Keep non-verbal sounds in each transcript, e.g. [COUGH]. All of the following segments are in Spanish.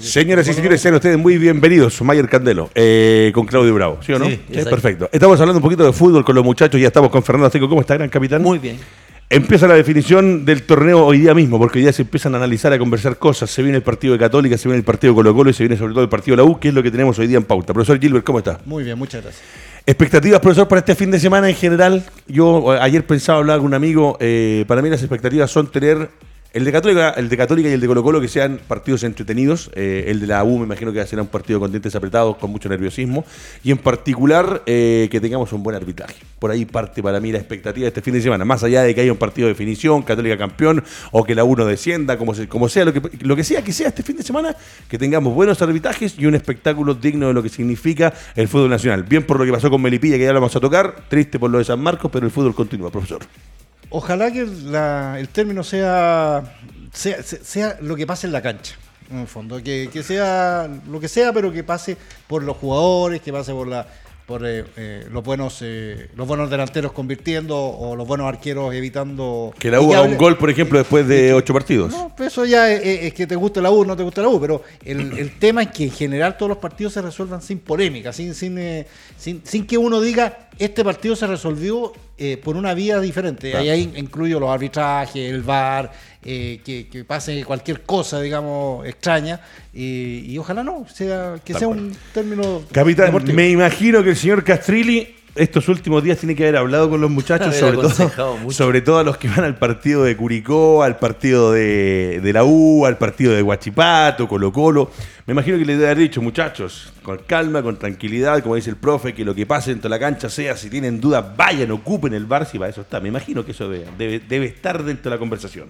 Señoras y señores, sean ustedes muy bienvenidos. Mayer Candelo, eh, con Claudio Bravo, ¿sí o no? Sí, perfecto. Estamos hablando un poquito de fútbol con los muchachos. Ya estamos con Fernando Azteco. ¿Cómo está, gran capitán? Muy bien. Empieza la definición del torneo hoy día mismo, porque hoy día se empiezan a analizar, a conversar cosas. Se viene el partido de Católica, se viene el partido de Colo Colo y se viene sobre todo el partido de la U, que es lo que tenemos hoy día en pauta. Profesor Gilbert, ¿cómo está? Muy bien, muchas gracias. Expectativas, profesor, para este fin de semana en general. Yo eh, ayer pensaba hablar con un amigo. eh, para mí las expectativas son tener el de Católica, el de Católica y el de Colo Colo que sean partidos entretenidos. Eh, el de la U me imagino que será un partido con dientes apretados, con mucho nerviosismo. Y en particular eh, que tengamos un buen arbitraje. Por ahí parte para mí la expectativa de este fin de semana. Más allá de que haya un partido de definición, Católica campeón, o que la U no descienda, como, se- como sea, lo que, lo que sea que sea este fin de semana, que tengamos buenos arbitrajes y un espectáculo digno de lo que significa el fútbol nacional. Bien por lo que pasó con Melipilla, que ya lo vamos a tocar, triste por lo de San Marcos, pero el fútbol continúa, profesor. Ojalá que el término sea, sea, se- sea lo que pase en la cancha, en el fondo. Que sea lo que sea, pero que pase por los jugadores, que pase por la por eh, eh, los buenos eh, los buenos delanteros convirtiendo o los buenos arqueros evitando Que la U haga un gol, por ejemplo, después de ocho partidos. No, pues eso ya es, que te guste la U no te gusta la U, pero el, el [CLEARS THROAT] tema es que en general todos los partidos se resuelvan sin polémica, sin, sin, eh, sin, sin que uno diga este partido se resolvió eh, por una vía diferente. Claro. Ahí, ahí incluyo los arbitrajes, el VAR, eh, que, que pase cualquier cosa, digamos, extraña, y, y ojalá no, sea que Tal sea cual. un término Capitán, deportivo. me imagino que el señor Castrilli estos últimos días tiene que haber hablado con los muchachos, [LAUGHS] sobre todo, mucho. sobre todo a los que van al partido de Curicó, al partido de, de la U, al partido de Huachipato, Colo Colo. Me imagino que le debe haber dicho, muchachos, con calma, con tranquilidad, como dice el profe, que lo que pase dentro de la cancha sea, si tienen dudas, vayan, ocupen el bar, si para eso está. Me imagino que eso debe, debe, debe estar dentro de la conversación.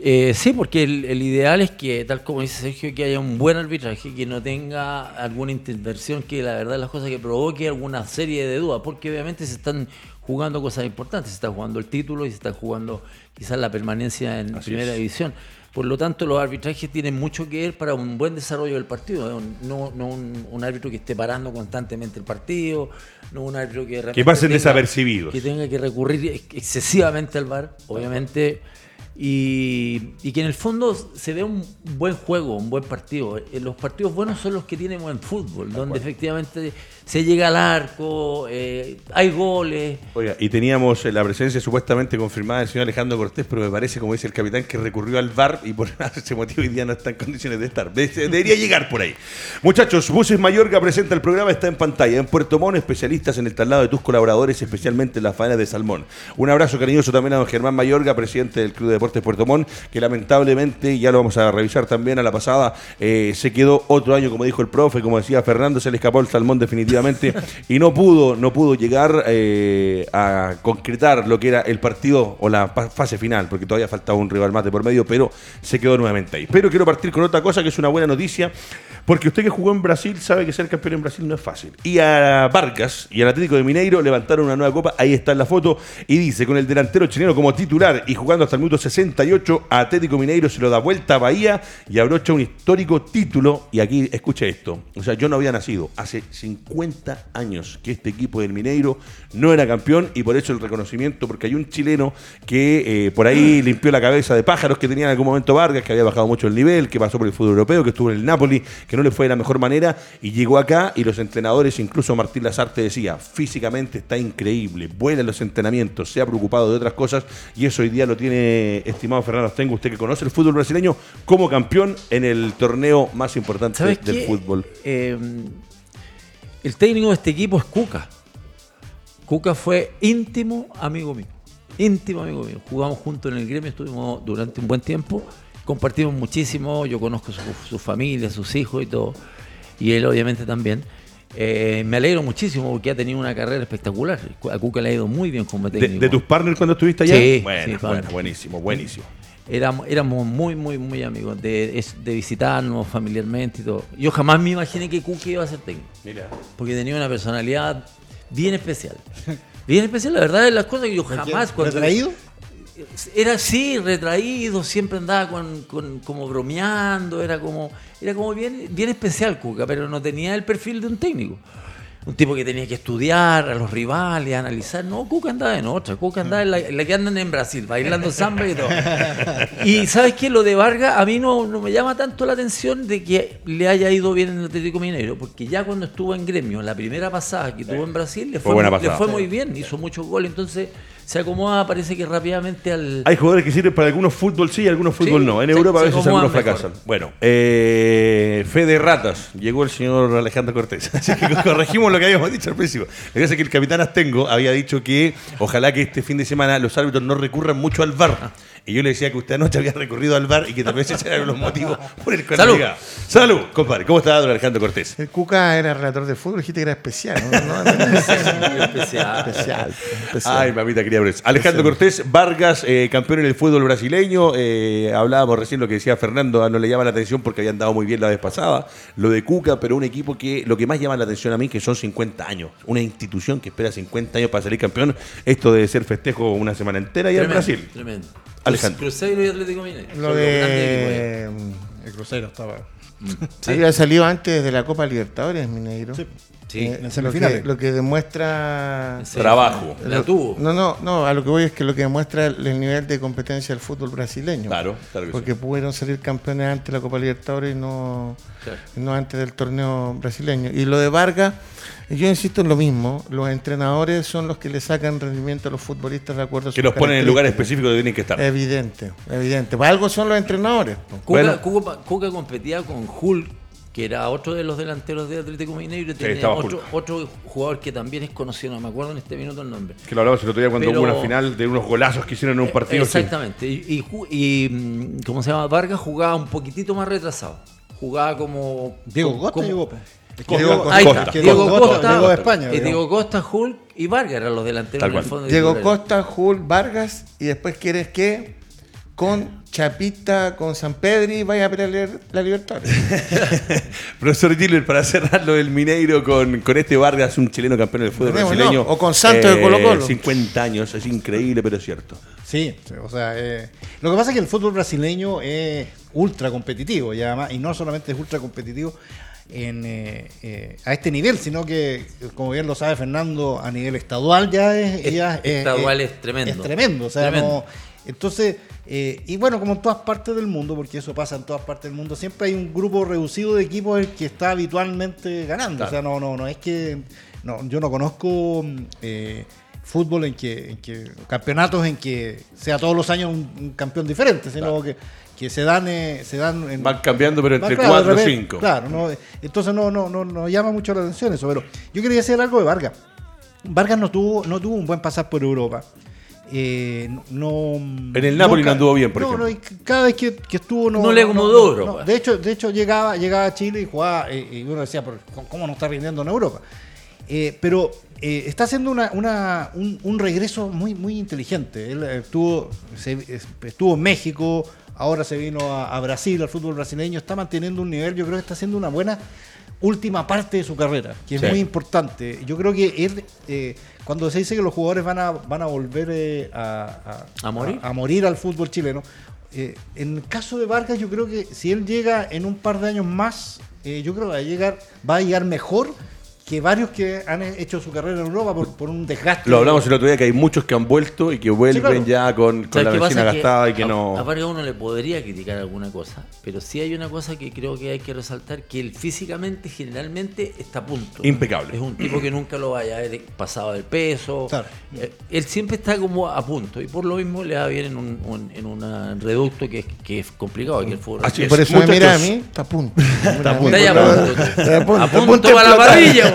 Eh, sí, porque el, el ideal es que, tal como dice Sergio, que haya un buen arbitraje, que no tenga alguna intervención que la verdad las cosas que provoque alguna serie de dudas, porque obviamente se están jugando cosas importantes, se está jugando el título y se está jugando quizás la permanencia en Así primera es. división. Por lo tanto, los arbitrajes tienen mucho que ver para un buen desarrollo del partido, no, no un, un árbitro que esté parando constantemente el partido, no un árbitro que... repente pasen desapercibidos. Que tenga que recurrir ex- excesivamente al VAR, obviamente, y, y que en el fondo se vea un buen juego, un buen partido. Eh, Los partidos buenos son los que tienen buen fútbol, donde efectivamente se llega al arco, eh, hay goles. Oiga, y teníamos la presencia supuestamente confirmada del señor Alejandro Cortés, pero me parece, como dice el capitán, que recurrió al VAR y por [LAUGHS] ese motivo hoy día no está en condiciones de estar. De- Debería llegar por ahí. Muchachos, Buses Mayorga presenta el programa, está en pantalla. En Puerto Montt, especialistas en el traslado de tus colaboradores, especialmente en las faenas de salmón. Un abrazo cariñoso también a don Germán Mayorga, presidente del Club de Deportes Puerto Montt, que lamentablemente, ya lo vamos a revisar también a la pasada, eh, se quedó otro año, como dijo el profe, como decía Fernando, se le escapó el salmón definitivamente y no pudo, no pudo llegar eh, a concretar lo que era el partido o la fase final, porque todavía faltaba un rival más de por medio, pero se quedó nuevamente ahí. Pero quiero partir con otra cosa que es una buena noticia, porque usted que jugó en Brasil sabe que ser campeón en Brasil no es fácil. Y a Vargas y al Atlético de Mineiro levantaron una nueva copa, ahí está en la foto, y dice, con el delantero chileno como titular y jugando hasta el minuto 68, Atlético Mineiro se lo da vuelta a Bahía y abrocha un histórico título, y aquí escuche esto, o sea, yo no había nacido, hace 50 años que este equipo del Mineiro no era campeón, y por eso el reconocimiento, porque hay un chileno que eh, por ahí [CLEARS THROAT] limpió la cabeza de pájaros que tenía en algún momento Vargas, que había bajado mucho el nivel, que pasó por el fútbol europeo, que estuvo en el Napoli, que no le fue de la mejor manera, y llegó acá y los entrenadores, incluso Martín Lazarte decía, físicamente está increíble, vuela en los entrenamientos, se ha preocupado de otras cosas, y eso hoy día lo tiene, estimado Fernando Tengo, usted que conoce el fútbol brasileño, como campeón en el torneo más importante ¿Sabes del qué? fútbol. Eh, el técnico de este equipo es Cuca. Cuca fue íntimo amigo mío. Íntimo amigo mío. Jugamos juntos en el gremio, estuvimos durante un buen tiempo. Compartimos muchísimo. Yo conozco su, su familia, sus hijos y todo. Y él, obviamente, también. Eh, me alegro muchísimo porque ha tenido una carrera espectacular. A Cuca le ha ido muy bien como técnico. de tus partners cuando estuviste allá? Sí, bueno, sí, bueno, buenísimo, buenísimo. Éramos, éramos muy, muy, muy amigos de, de visitarnos familiarmente y todo. Yo jamás me imaginé que Cuca iba a ser técnico. Mira. Porque tenía una personalidad bien especial. Bien especial, la verdad es las cosas que yo jamás... cuando- ¿Retraído? Era así, retraído, siempre andaba con, con- como bromeando, era como, era como bien, bien especial Cuca, pero no tenía el perfil de un técnico. Un tipo que tenía que estudiar a los rivales, analizar. No, Cuca andaba en otra. Cuca andaba en la, en la que andan en Brasil, bailando samba y todo. Y ¿sabes qué? Lo de Vargas a mí no, no me llama tanto la atención de que le haya ido bien en el Atlético Mineiro, porque ya cuando estuvo en gremio, la primera pasada que tuvo en Brasil, le Fue fue, buena le fue muy bien, hizo muchos goles, entonces se acomoda, parece que rápidamente al... Hay jugadores que sirven para algunos fútbol sí y algunos fútbol Sí, no. En se- Europa a veces algunos mejor. fracasan. Bueno, eh, fe de ratas. Llegó el señor Alejandro Cortés. [LAUGHS] Así que corregimos lo que habíamos dicho al principio. Lo que que el capitán Astengo había dicho que ojalá que este fin de semana los árbitros no recurran mucho al VAR. Y yo le decía que usted anoche había recurrido al VAR y que tal vez esos eran los motivos por el cual Salud. llegaba. Salud, compadre. ¿Cómo está don Alejandro Cortés? El Cuca era relator de fútbol, dijiste que era especial. ¿no? No, no, no, especial, especial. Ay, mamita quería ver eso. Alejandro Cortés, Vargas, eh, campeón en el fútbol brasileño. Eh, hablábamos recién lo que decía Fernando, ah, no le llama la atención porque habían dado muy bien la vez pasada. Lo de Cuca, pero un equipo que lo que más llama la atención a mí que son 50 años. Una institución que espera 50 años para salir campeón. Esto debe ser festejo una semana entera y en Brasil. Tremendo. Alejandro. Cruzeiro y Atlético Mineiro. Lo de. El crucero estaba. Sí. Había salido antes de la Copa Libertadores, Mineiro. Sí. Sí. Eh, en lo, que, lo que demuestra. Sí. Trabajo. La tuvo. No, no, no, a lo que voy es que lo que demuestra el, el nivel de competencia del fútbol brasileño. Claro, claro que Porque pudieron salir campeones antes de la Copa Libertadores y no, Claro. no antes del torneo brasileño. Y lo de Vargas, yo insisto en lo mismo, los entrenadores son los que le sacan rendimiento a los futbolistas de acuerdo a Que los ponen en el lugar específico donde tienen que estar. Evidente, evidente. Para algo son los entrenadores. Cuca, Bueno. Cuca- Cuca competía con Hulk, que era otro de los delanteros de Atlético Mineiro, tenía estaba otro, jugador que también es conocido, no me acuerdo en este minuto el nombre. Que lo hablamos el otro día cuando Pero- hubo una final de unos golazos que hicieron en un partido. sí. Exactamente. Y, y ju- y, mm, ¿cómo se llama? Vargas jugaba un poquitito más retrasado. Jugaba como. Diego como- Costa como- llegó. Diego Ahí Costa. Diego Costa Costa, llegó de España, eh. Diego Costa, Hulk y Vargas eran los delanteros en el fondo de Diego. Costa, Hulk, Vargas y después quieres que con Chapita, con San Pedri vaya a pelear la Libertadores. [LAUGHS] Profesor Gilbert, para cerrarlo del Mineiro con, con este Vargas, un chileno campeón del fútbol brasileño. ¿no? O con Santos de Colo-Colo. 50 años, es increíble, pero es cierto. Sí, o sea, eh, lo que pasa es que el fútbol brasileño es ultra competitivo y además, y no solamente es ultra competitivo en, eh, eh, a este nivel, sino que, como bien lo sabe Fernando, a nivel estadual ya es... Es- ya estadual es tremendo. Es tremendo, o sea, Tremendo. no- entonces, eh, y bueno, como en todas partes del mundo, porque eso pasa en todas partes del mundo, siempre hay un grupo reducido de equipos el que está habitualmente ganando. O sea, no, no, no es que no, yo no conozco mm, eh, fútbol en que, en que campeonatos en que sea todos los años un, un campeón diferente, sino que, que se dan eh, se dan en, Van cambiando, pero entre Va, claro, 4 de o repente, 5. Claro, no, entonces no, no, no, no llama mucho la atención eso, pero yo quería decir algo de Vargas. Vargas no tuvo, no tuvo un buen pasar por Europa. Eh, no, En el Napoli no anduvo bien, por no, ejemplo. no, y cada vez que, que estuvo no, No le acomodó Europa. De hecho, de hecho llegaba, llegaba a Chile y jugaba eh, y uno decía, "¿Pero ¿cómo no está rindiendo en Europa? Eh, pero eh, está haciendo una, una- un, un regreso muy, muy inteligente. Él estuvo, se- estuvo en México, ahora se vino a, a Brasil, al fútbol brasileño, está manteniendo un nivel, yo creo que está haciendo una buena última parte de su carrera, que es Sí. muy importante. Yo creo que él, eh, cuando se dice que los jugadores van a, van a volver eh, a, ¿A morir? a morir al fútbol chileno, eh, en el caso de Vargas, yo creo que si él llega en un par de años más, eh, yo creo que va a llegar, va a llegar mejor que varios que han hecho su carrera en Europa por, por un desgaste. Lo hablamos el otro día que hay muchos que han vuelto y que vuelven claro. ya con, con ¿Sabes la pasa? gastada y que a, no. A uno le podría criticar alguna cosa, pero sí hay una cosa que creo que hay que resaltar, que él físicamente generalmente está a punto. Impecable. Es un tipo que nunca lo vaya a haber pasado del peso. Claro. Eh, Él siempre está como a punto y por lo mismo le va bien en un, un- en un reducto que, es- que es complicado. Que el fútbol Así es. por eso me mira a mí, está a punto. Está a Está ahí a punto. Está a punto, A a punto punto de para la parrilla.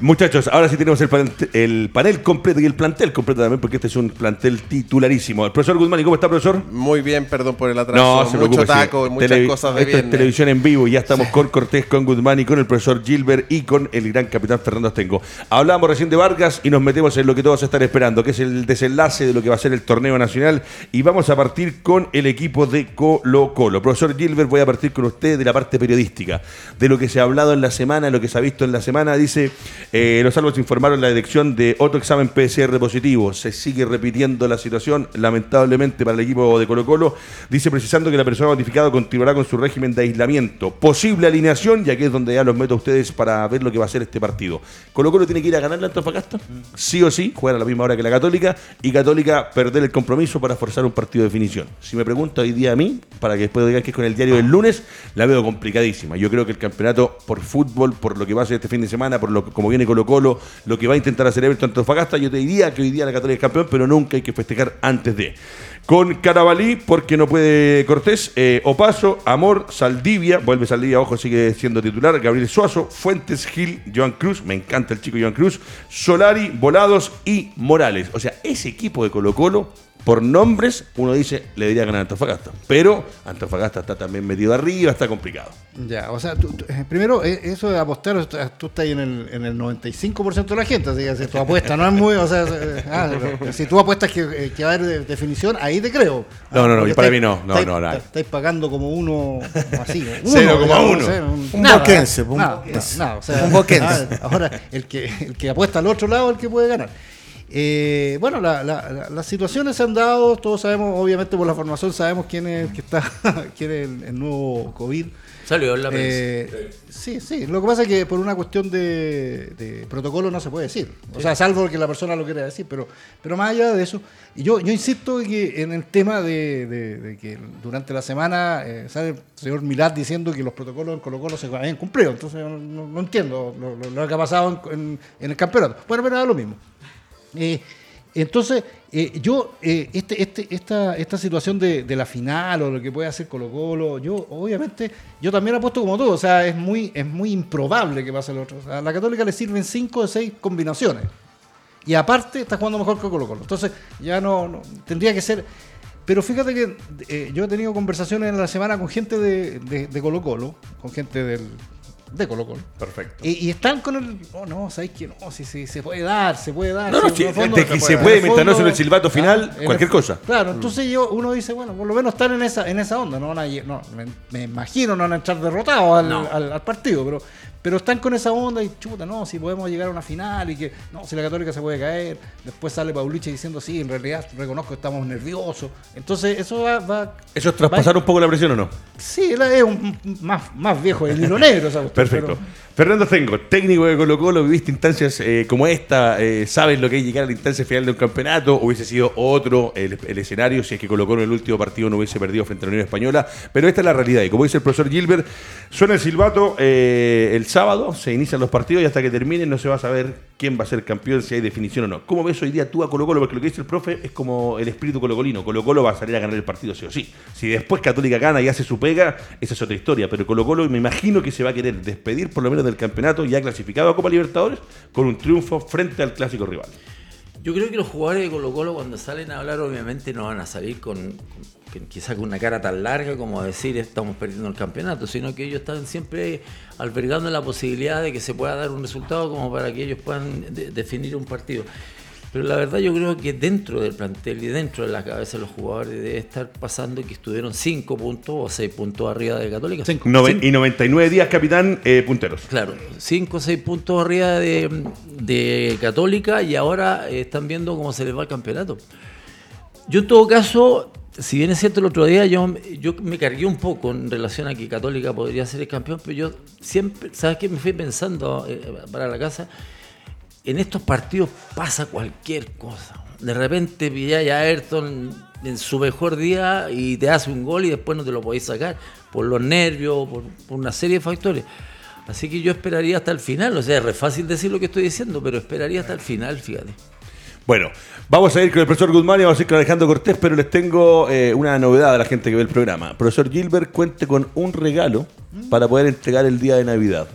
Muchachos, ahora sí tenemos el, pan- el panel completo y el plantel completo también, porque este es un plantel titularísimo. El profesor Guzmán, ¿y cómo está, profesor? Muy bien, perdón por el atraso. No, se Mucho preocupe. sí. taco y muchas Televi- cosas de Esto es televisión en vivo y ya estamos con Cortés, con Guzmán y con el profesor Gilbert y con el gran capitán Fernando Astengo. Hablábamos recién de Vargas y nos metemos en lo que todos están esperando, que es el desenlace de lo que va a ser el torneo nacional. Y vamos a partir con el equipo de Colo Colo. Profesor Gilbert, voy a partir con usted de la parte periodística, de lo que se ha hablado en la semana, lo que se ha visto en la semana. Dice, Eh, los salvos informaron la detección de otro examen PCR positivo. Se sigue repitiendo la situación, lamentablemente, para el equipo de Colo Colo. Dice precisando que la persona notificada continuará con su régimen de aislamiento. Posible alineación, ya que es donde ya los meto a ustedes para ver lo que va a ser este partido. Colo Colo tiene que ir a ganar la Antofagasta, sí o sí, jugar a la misma hora que la Católica, y Católica perder el compromiso para forzar un partido de definición. Si me pregunta hoy día a mí, para que después digan que es con el diario del lunes, la veo complicadísima. Yo creo que el campeonato por fútbol, por lo que va a ser este fin de semana, por lo que como viene Colo Colo, lo que va a intentar hacer Everton Antofagasta, yo te diría que hoy día la Católica es campeón, pero nunca hay que festejar antes de. Con Carabalí, porque no puede Cortés, eh, Opaso, Amor, Saldivia, vuelve Saldivia, ojo, sigue siendo titular, Gabriel Suazo, Fuentes, Gil, Joan Cruz, me encanta el chico Joan Cruz, Solari, Volados y Morales. O sea, ese equipo de Colo Colo por nombres, uno dice, le diría ganar a Antofagasta. Pero Antofagasta está también metido arriba, está complicado. Ya, o sea, tú- tú- eh, primero, eh, eso de apostar, tú tú estás ahí en el, en el 95% de la gente, así que si tu apuesta no es muy, o sea, eh, ah, pero si tú apuestas que, que va a haber de- definición, ahí te creo. No, no, no, y para estáis- mí no, no, estáis- no, nada. Estáis pagando como uno, así, uno, [LAUGHS] 0,1. digamos, o sea, Un nada, boquense, un nada, boquense. nada, o sea, Un boquense. ah, Ahora, el que, el que apuesta al otro lado es el que puede ganar. Eh, bueno, la- la- la- las situaciones se han dado, todos sabemos, obviamente por la formación sabemos quién es el que está, [LAUGHS] quién es el, el nuevo COVID. Salió en la prensa. Eh, sí, sí. Lo que pasa es que por una cuestión de, de protocolo no se puede decir. O sea, salvo que la persona lo quiera decir, pero, pero más allá de eso, y yo, yo insisto en que en el tema de, de- de que durante la semana eh, sale el señor Milad diciendo que los protocolos en Colo Colo se habían cumplido. Entonces yo no, no- no entiendo lo, lo- lo que ha pasado en, en- en el campeonato. Bueno, pero da lo mismo. Eh, entonces, eh, yo, eh, este, este, esta, esta situación de, de la final o lo que puede hacer Colo Colo, yo obviamente, yo también apuesto como tú, o sea, es muy, es muy improbable que pase lo otro. O sea, a la Católica le sirven cinco de seis combinaciones. Y aparte está jugando mejor que Colo Colo. Entonces, ya no, no- tendría que ser... Pero fíjate que eh, yo he tenido conversaciones en la semana con gente de, de, de Colo Colo, con gente del, de Colo Colo. Perfecto. Y, y están con el. Oh, no, ¿sabes qué? No, si, si, se puede dar, se puede dar. No, no, si sí, fondo- de que se puede, mientras no suene el silbato final, en el- cualquier cosa. Claro, entonces yo, uno dice, bueno, por lo menos están en esa, en esa onda. No van a no, me, me imagino no van a entrar derrotados al, No. al- al partido, pero, pero están con esa onda y chuta, no, si podemos llegar a una final y que, no, si la Católica se puede caer. Después sale Pauliche diciendo, sí, en realidad reconozco que estamos nerviosos. Entonces, eso va. va ¿Eso es traspasar va- un poco la presión o no? Sí, es un, más, más viejo, el hilo negro, cuestión, [LAUGHS] Perfecto. pero- Fernando Tengo, técnico de Colo Colo, viviste instancias eh, como esta, eh, sabes lo que es llegar a la instancia final de un campeonato, hubiese sido otro el, el escenario si es que Colo Colo en el último partido no hubiese perdido frente a la Unión Española, pero esta es la realidad y como dice el profesor Gilbert, suena el silbato eh, el sábado, se inician los partidos y hasta que terminen no se va a saber quién va a ser campeón, si hay definición o no. ¿Cómo ves hoy día tú a Colo Colo? Porque lo que dice el profe es como el espíritu colocolino, Colo Colo va a salir a ganar el partido sí o sí. Si después Católica gana y hace su pega, esa es otra historia, pero Colo Colo me imagino que se va a querer despedir por lo menos del campeonato ya clasificado a Copa Libertadores con un triunfo frente al clásico rival. Yo creo que los jugadores de Colo Colo cuando salen a hablar obviamente no van a salir con, con- quizá con una cara tan larga como decir estamos perdiendo el campeonato, sino que ellos están siempre albergando la posibilidad de que se pueda dar un resultado como para que ellos puedan de- definir un partido. Pero la verdad yo creo que dentro del plantel y dentro de la cabeza de los jugadores debe estar pasando que estuvieron 5 puntos o 6 puntos arriba de Católica. Cinco. Noven- y 99 días, capitán, eh, punteros. Claro, 5 o 6 puntos arriba de, de Católica y ahora eh, están viendo cómo se les va el campeonato. Yo en todo caso, si bien es cierto el otro día, yo, yo me cargué un poco en relación a que Católica podría ser el campeón, pero yo siempre, ¿sabes qué? Me fui pensando eh, para la casa, en estos partidos pasa cualquier cosa. De repente pilláis a Ayrton en su mejor día y te hace un gol y después no te lo podéis sacar por los nervios, por, por una serie de factores. Así que yo esperaría hasta el final, o sea, es re fácil decir lo que estoy diciendo, pero esperaría hasta el final, fíjate. Bueno, vamos a ir con el profesor Guzmán y vamos a ir con Alejandro Cortés, pero les tengo eh, una novedad a la gente que ve el programa. Profesor Gilbert cuente con un regalo para poder entregar el día de Navidad.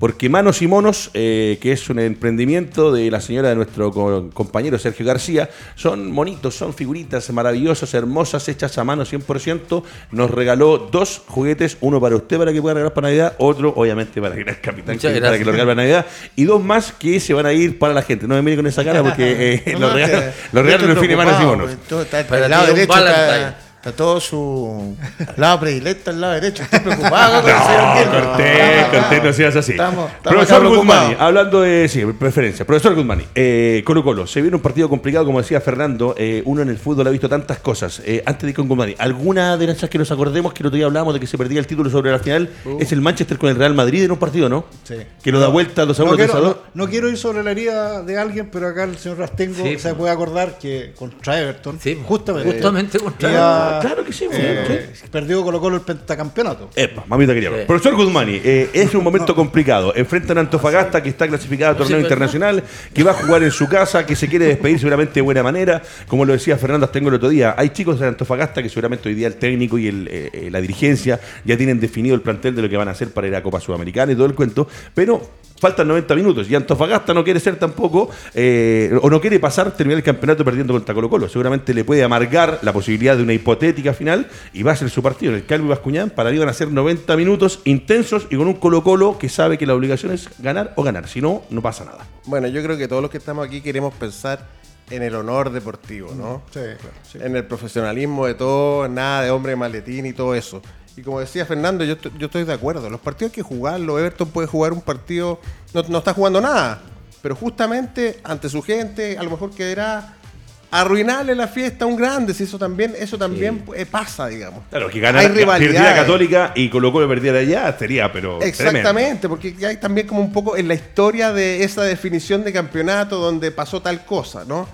Porque Manos y Monos, eh, que es un emprendimiento de la señora de nuestro co- compañero Sergio García, son monitos, son figuritas maravillosas, hermosas, hechas a mano 100%. Nos regaló dos juguetes, uno para usted para que pueda regalar para Navidad, otro obviamente para el gran capitán que- para que lo regale para Navidad, y dos más que se van a ir para la gente. No me mire con esa cara porque eh, [LAUGHS] No, los no, regalos, que- los regalos los define Manos y Monos. Para al lado derecho. Está, todo su lado predilecto al lado derecho. Estoy preocupado con el señor No. Cortés, Cortés, no seas así. Estamos- estamos Profesor preocupados. hablando de sí, preferencia. Profesor Guzmani, eh, Colo Colo, se viene un partido complicado, como decía Fernando. eh, uno en el fútbol ha visto tantas cosas. Eh, antes de ir con Guzmani, ¿alguna de esas que nos acordemos que el otro día hablábamos de que se perdía el título sobre la final? Es el Manchester con el Real Madrid en un partido, ¿no? Sí. Que lo da vuelta 2 a 1, No 3 a quiero, 2. no- no quiero ir sobre la herida de alguien, pero acá el señor Rastengo Sí, se puede acordar que contra Everton, Sí, justamente, justamente contra ya, Claro que sí, eh, perdió Colo Colo el pentacampeonato. Epa, mamita quería. Sí. Profesor Guzmani, eh, es un momento complicado. Enfrentan a Antofagasta, que está clasificada a torneo Sí, internacional, que va a jugar en su casa, que se quiere despedir seguramente de buena manera. Como lo decía Fernando Astengo el otro día, hay chicos de Antofagasta que seguramente hoy día el técnico y el, eh, eh, la dirigencia ya tienen definido el plantel de lo que van a hacer para ir a Copa Sudamericana y todo el cuento, pero faltan 90 minutos y Antofagasta no quiere ser tampoco, eh, o no quiere pasar, terminar el campeonato perdiendo contra Colo Colo. Seguramente le puede amargar la posibilidad de una hipotética final y va a ser su partido en el Calvi Bascuñán. Para ahí van a ser 90 minutos intensos y con un Colo Colo que sabe que la obligación es ganar o ganar. Si no, no pasa nada. Bueno, yo creo que todos los que estamos aquí queremos pensar en el honor deportivo, ¿no? Sí, claro, sí. En el profesionalismo de todo, nada de hombre de maletín y todo eso. Y como decía Fernando, yo, estoy- yo estoy de acuerdo. Los partidos hay que jugarlo. Everton puede jugar un partido, no, no está jugando nada, pero justamente ante su gente, a lo mejor quedará arruinarle la fiesta a un grande. Si eso también, eso también eh, pasa, digamos. Claro, que ganar. Católica y Colo Colo perdiera allá sería, pero. tremendo. Exactamente, porque hay también como un poco en la historia de esa definición de campeonato donde pasó tal cosa, ¿no?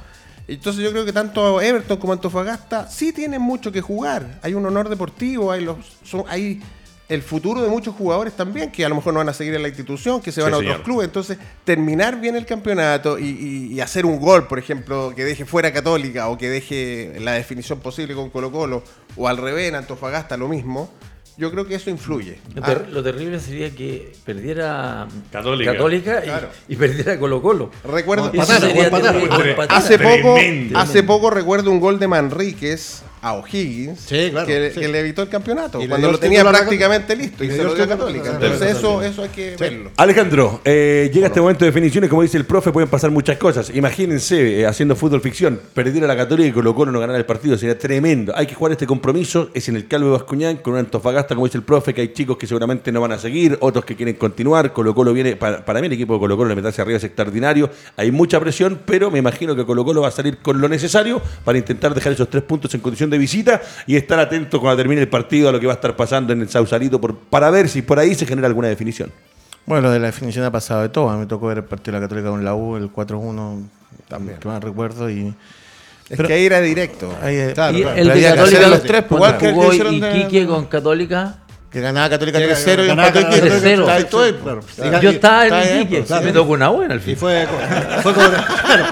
Entonces yo creo que tanto Everton como Antofagasta sí tienen mucho que jugar. Hay un honor deportivo, hay los son, hay el futuro de muchos jugadores también que a lo mejor no van a seguir en la institución, que se van Sí, a otros señor. clubes. Entonces, terminar bien el campeonato y, y- y hacer un gol, por ejemplo, que deje fuera Católica o que deje la definición posible con Colo Colo o al revés en Antofagasta lo mismo, yo creo que eso influye. Lo, Ah, ter- lo terrible sería que perdiera Católica. Católica y, Claro. y perdiera Colo Colo. Recuerdo, terrible. Hace poco, hace poco recuerdo un gol de Manríquez a O'Higgins Sí, claro, que, sí. que le evitó el campeonato Y cuando lo tenía la prácticamente listo y Y se lo dio a Católica. Entonces eso, eso hay que verlo. Alejandro, eh, llega este momento de definiciones, como dice el profe, pueden pasar muchas cosas. Imagínense, eh, haciendo fútbol ficción, perder a la Católica y Colo Colo no ganar el partido, sería tremendo. Hay que jugar este compromiso, es en el Calvo Bascuñán, con un Antofagasta, como dice el profe, que hay chicos que seguramente no van a seguir, otros que quieren continuar. Colo Colo viene, para, para mí el equipo de Colo Colo, la meterse arriba es extraordinario. Hay mucha presión, pero me imagino que Colo Colo va a salir con lo necesario para intentar dejar esos tres puntos en condición de visita y estar atento cuando termine el partido a lo que va a estar pasando en el Sausalito por, para ver si por ahí se genera alguna definición. Bueno, lo de la definición ha pasado de todo. A mí me tocó ver el partido de la Católica con la U, el 4-1, también, que más recuerdo. Y Es Pero- que ahí era directo. ahí, Claro, Y claro. el de Católica, los tres, igual que jugó de- Iquique con Católica, que ganaba Católica Llega- 3-0 y ganaba Católica Iquique. 3-0. Está ahí todo ahí, Claro. pues. Diga- yo estaba en Iquique, pues, me tocó una buena al Y fin. fue, fue con- claro.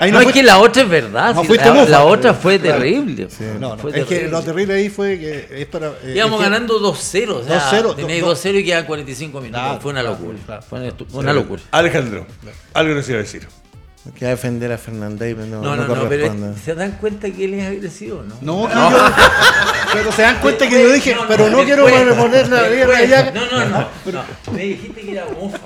Ahí no, no es fue- que la otra es verdad. No sí, la, mufa. la otra fue terrible. No, no, Fue es que terrible. lo terrible ahí fue que esto era. eh, Íbamos es que- ganando 2-0. O sea, 2-0, tenéis do- 2-0 y quedan 45 minutos. Claro, fue una claro, locura. claro. Fue una locura. Alejandro, algo nos iba a decir. Que va a defender a Fernández, no, No, no, no, no, pero se dan cuenta que él es agresivo, ¿no? No, que yo. Pero se dan cuenta que yo dije, pero no quiero poner la guerra allá. No, no, no, [LAUGHS] no. Me dijiste que era mofa.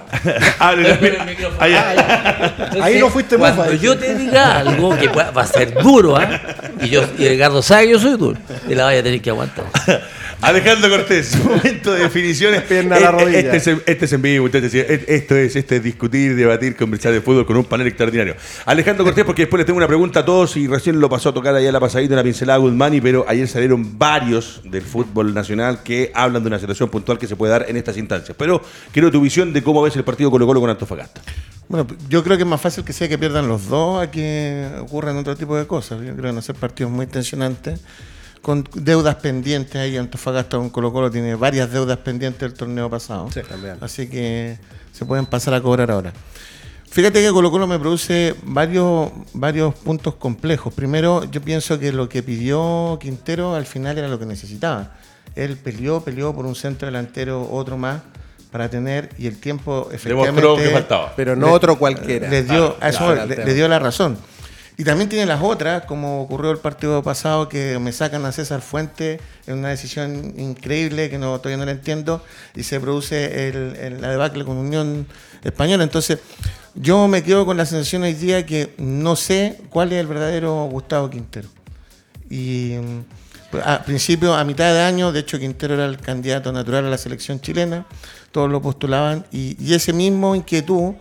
Ahí no fuiste Cuando mofa. yo te diga algo que pueda- va a ser duro, ¿ah? Y yo, y Edgardo sabe que yo soy duro, te la vaya a tener que aguantar. [LAUGHS] Alejandro Cortés, [LAUGHS] momento de definiciones. Pierna a la Eh, eh, rodilla. Este es, este es en vivo, ustedes decían, eh, esto es, este es discutir, debatir, conversar de fútbol con un panel extraordinario. Alejandro Cortés, porque después les tengo una pregunta a todos y recién lo pasó a tocar allá la pasadita, una pincelada Guzmani, pero ayer salieron varios del fútbol nacional que hablan de una situación puntual que se puede dar en estas instancias. Pero quiero tu visión de cómo ves el partido Colo Colo con Antofagasta. Bueno, yo creo que es más fácil que sea que pierdan los dos a que ocurran otro tipo de cosas. Yo creo que van a ser partidos muy tensionantes, con deudas pendientes ahí. Antofagasta con Colo Colo tiene varias deudas pendientes del torneo pasado. Sí, también. Así que se pueden pasar a cobrar ahora. Fíjate que Colo Colo me produce varios, varios puntos complejos. Primero, yo pienso que lo que pidió Quintero al final era lo que necesitaba. Él peleó, peleó por un centro delantero, otro más, para tener, y el tiempo efectivamente... Demostró que faltaba. Pero no Le- otro cualquiera. les dio, a eso claro, le, dio la razón. Y también tiene las otras, como ocurrió el partido pasado, que me sacan a César Fuente en una decisión increíble que no, todavía no la entiendo, y se produce el, la debacle con Unión Española. Entonces, yo me quedo con la sensación hoy día que no sé cuál es el verdadero Gustavo Quintero. Y mm, A principio, a mitad de año, de hecho Quintero era el candidato natural a la selección chilena, todos lo postulaban, y, y ese mismo inquietud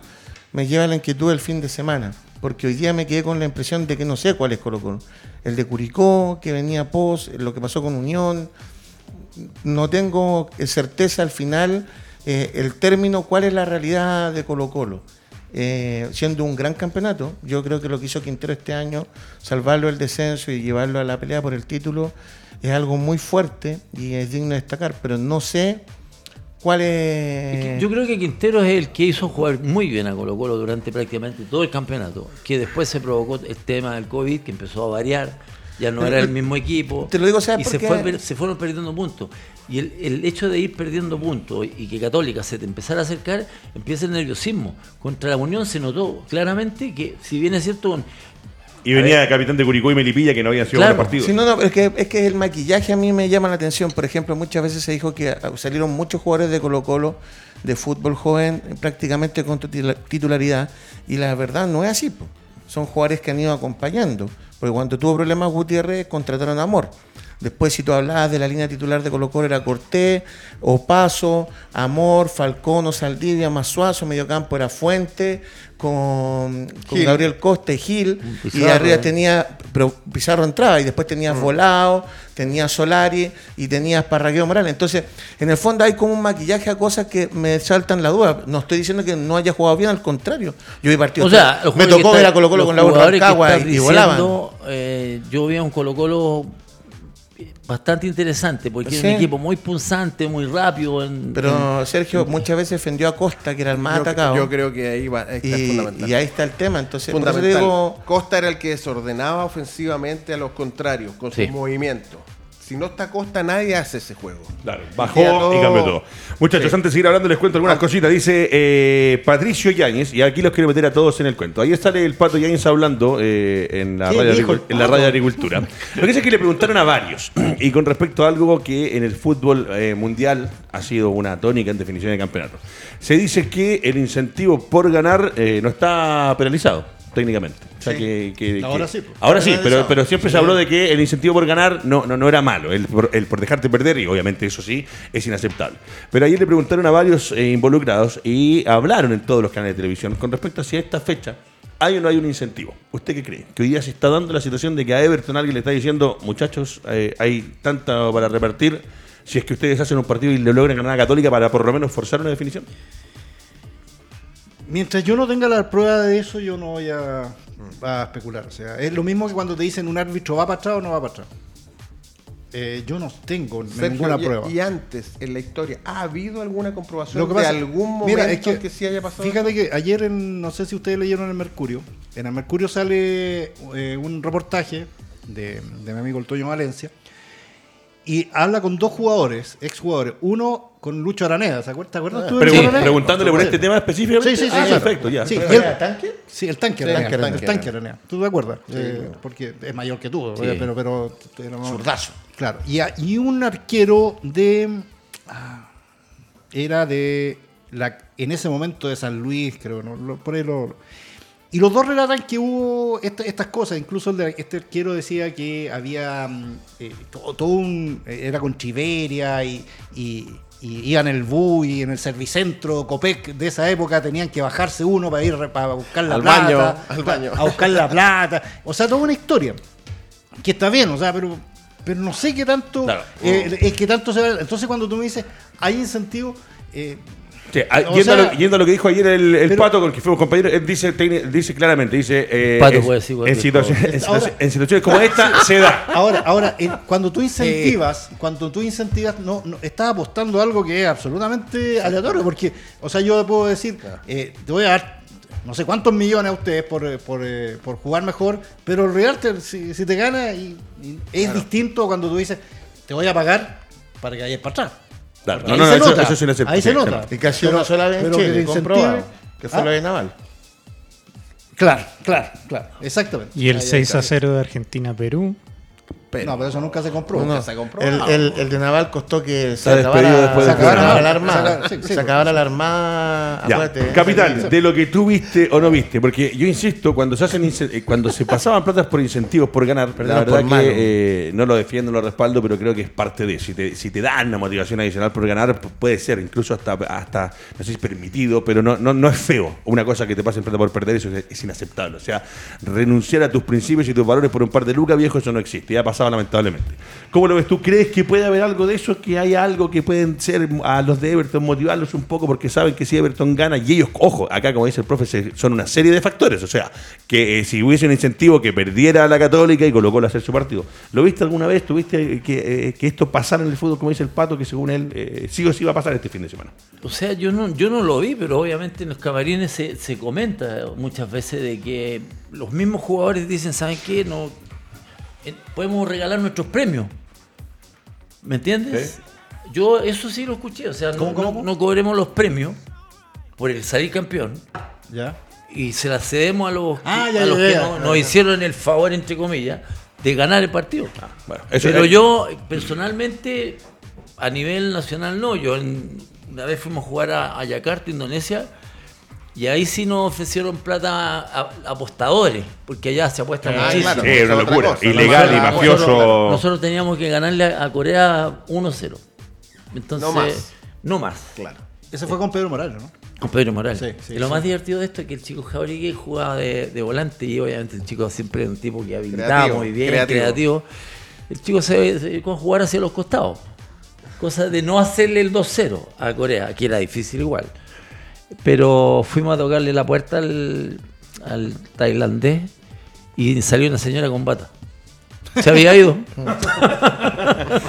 me lleva a la inquietud del fin de semana, porque hoy día me quedé con la impresión de que no sé cuál es Colo Colo. El de Curicó, que venía post, lo que pasó con Unión, no tengo certeza al final eh, el término cuál es la realidad de Colo Colo. Eh, siendo un gran campeonato, yo creo que lo que hizo Quintero este año, salvarlo del descenso y llevarlo a la pelea por el título, es algo muy fuerte y es digno de destacar, pero no sé cuál Es. Yo creo que Quintero es el que hizo jugar muy bien a Colo Colo durante prácticamente todo el campeonato, que después se provocó el tema del COVID, que empezó a variar, ya no era el mismo equipo. Te lo digo, ¿sabes y se, fue se fueron perdiendo puntos. Y el, el hecho de ir perdiendo puntos y que Católica se te empezara a acercar, empieza el nerviosismo. Contra la Unión se notó claramente que, si bien es cierto, Y venía el capitán de Curicó y Melipilla, que no habían sido Claro. buenos partidos. Sí, no, no, es que, es que el maquillaje a mí me llama la atención. Por ejemplo, muchas veces se dijo que ah, salieron muchos jugadores de Colo Colo de fútbol joven prácticamente con titula- titularidad y la verdad no es así. po. Son jugadores que han ido acompañando. Porque cuando tuvo problemas Gutiérrez, contrataron a Amor. Después, si tú hablabas de la línea titular de Colo Colo, era Cortés, Opaso, Amor, Falcón, Saldivia, Masuazo, mediocampo era Fuente, con. Gabriel Costa y Gil, y arriba eh. tenía, pero Pizarro entraba, y después tenías Volado, tenías Solari y tenías Parragueo Morales. Entonces, en el fondo hay como un maquillaje a cosas que me saltan la duda. No estoy diciendo que no haya jugado bien, al contrario. Yo vi partidos. O sea, me tocó ver a Colo Colo con la Rancagua y, y volaban. eh, yo vi a un Colo Colo bastante interesante, porque es Sí. un equipo muy punzante, muy rápido. en- Pero Sergio muchas veces defendió a Costa, que era el más Yo- atacado. Yo creo que ahí, va, ahí está y, fundamental. y ahí está el tema. Entonces, fundamental. digo, Costa era el que desordenaba ofensivamente a los contrarios con Sí. sus movimientos. Si no está Costa, nadie hace ese juego. Claro, bajó todo- y cambió todo. Muchachos, Sí. antes de seguir hablando, les cuento algunas cositas. Dice eh, Patricio Yáñez, y aquí los quiero meter a todos en el cuento. Ahí sale el Pato Yáñez hablando eh, en, la ¿Qué radio en la radio de Agricultura. Lo que es que le preguntaron a varios, [CLEARS THROAT] y con respecto a algo que en el fútbol eh, mundial ha sido una tónica en definición de campeonato. Se dice que el incentivo por ganar eh, no está penalizado. Técnicamente. O sea, que, que- Ahora que- sí, pues. Ahora sí, pero, pero siempre se habló de que el incentivo por ganar no, no, no era malo, el por, el por dejarte perder, y obviamente eso sí es inaceptable. Pero ayer le preguntaron a varios eh, involucrados y hablaron en todos los canales de televisión con respecto a si a esta fecha hay o no hay un incentivo. ¿Usted qué cree? Que hoy día se está dando la situación de que a Everton alguien le está diciendo, muchachos, eh, hay tanta para repartir, si es que ustedes hacen un partido y le logran ganar a Católica para por lo menos forzar una definición. Mientras yo no tenga la prueba de eso, yo no voy a, a especular. O sea, es lo mismo que cuando te dicen un árbitro va para atrás o no va para atrás. Eh, yo no tengo Sergio, ninguna y- prueba. Y, antes, en la historia, ¿ha habido alguna comprobación Lo que de algún momento mira, es que, que sí haya pasado? Fíjate que ayer, en, no sé si ustedes leyeron el Mercurio, en el Mercurio sale eh, un reportaje de, de mi amigo el Toño Valencia y habla con dos jugadores, exjugadores. Uno con Lucho Araneda, ¿se acuerdas? ¿Te acuerdas tú Pregun- Lucho Araneda? preguntándole por este tema específicamente. Sí, sí, sí. Ah, claro. perfecto, ya. Sí, ¿Pero y él- era tanque? Sí, el tanque Sí, Araneda. el tanque el tanque Araneda. ¿Tú te acuerdas? Eh, porque es mayor que tú, Sí. pero, pero, pero- Zurdazo. Claro. Y, a- y un arquero de. ah, era de. La, en ese momento de San Luis, creo. ¿no? Lo- por ahí lo- y los dos relatan que hubo esta- estas cosas. Incluso el de- este arquero decía que había mm, eh, todo, todo un. eh, Era con Chiveria y. y y iban el bus y en el servicentro Copec de esa época tenían que bajarse uno para ir para buscar la Al plata, baño, al baño. a buscar la plata, o sea, toda una historia que está bien, o sea, pero pero no sé qué tanto Claro. eh, es que tanto se va. Entonces cuando tú me dices hay incentivo eh, Sí, ah, yendo, a lo, yendo a lo que dijo ayer el, el pero- Pato, con el que fuimos compañeros, él dice, dice claramente, dice, eh, Pato es- puede decir en, situaciones, cosa. en, situaciones, Ahora- en situaciones como esta [LAUGHS] se da. Ahora, ahora, eh, cuando tú incentivas, cuando tú incentivas, no, no estás apostando a algo que es absolutamente aleatorio, porque, o sea, yo puedo decir, eh, te voy a dar no sé cuántos millones a ustedes por, eh, por, eh, por jugar mejor, pero el si, si te gana y, y es distinto cuando tú dices, te voy a pagar para que vayas para atrás. Claro, no, no, se eso, eso lo acepto, ahí se nota. Y casi Pero- una sola vez en pero que Chile, te comprobado, que fue ¿Ah? lo de Naval. Claro, claro, claro, exactamente. Y el Ahí 6 a está. 0 de Argentina-Perú. Pero, No, pero eso nunca se compró. No, no. se compró. El, el- el de Naval costó que se acabara, después se acabara la armada. Saca- sí, sí, se acabara la armada. Acuérdate, Capitán, de lo que tú viste o no viste, porque yo insisto, cuando se hacen eh, cuando se pasaban platas por incentivos por ganar, la Perdón, verdad por malo. que eh, no lo defiendo, no lo respaldo, pero creo que es parte de. Si te, si te dan una motivación adicional por ganar, pu- puede ser, incluso hasta, hasta no sé si permitido, pero no, no, no es feo. Una cosa que te pasen plata por perder, eso es, es inaceptable. O sea, renunciar a tus principios y tus valores por un par de lucas, viejo, eso no existe. Ya ha pasado lamentablemente. ¿Cómo lo ves tú? ¿Crees que puede haber algo de eso? ¿Que hay algo que pueden ser a los de Everton motivarlos un poco porque saben que si Everton gana y ellos, ojo, acá como dice el profe, son una serie de factores. O sea, que eh, si hubiese un incentivo que perdiera a la Católica y colocó a hacer su partido. ¿Lo viste alguna vez? ¿Tuviste que, eh, que esto pasara en el fútbol, como dice el Pato, que según él eh, sí o sí va a pasar este fin de semana? O sea, yo no, yo no lo vi, pero obviamente en los camarines se, se comenta muchas veces de que los mismos jugadores dicen, ¿saben qué? No, eh, podemos regalar nuestros premios. ¿Me entiendes? Yo eso sí lo escuché, o sea, no, ¿Cómo, cómo, no- cómo? no cobremos los premios por el salir campeón Ya. y se las cedemos a los, Ah, que- ya, a ya, los ya, que ya, no- ya, nos hicieron el favor, entre comillas, de ganar el partido. Bueno, eso Pero yo, personalmente, a nivel nacional no. Yo en- una vez fuimos a jugar a, a Yakarta, Indonesia, y ahí sí nos ofrecieron plata a, a- apostadores, porque allá se apuesta Ah, muchísimo. claro. Sí, una otra locura. cosa, Ilegal ¿no? y Nosotros- mafioso. Nosotros teníamos que ganarle a, Corea 1-0. Entonces, No más. No más. Claro. Ese fue con Pedro Morales, ¿no? Con Pedro Morales. Sí, sí, y lo sí. más divertido de esto es que el chico Jauregui jugaba de, de volante y obviamente el chico siempre es un tipo que habilitaba muy bien, creativo. creativo. El chico se, se dedicó a jugar hacia los costados. Cosa de no hacerle el 2-0 a Corea, que era difícil igual. Pero fuimos a tocarle la puerta al, al tailandés y salió una señora con bata. Se había ido. [LAUGHS]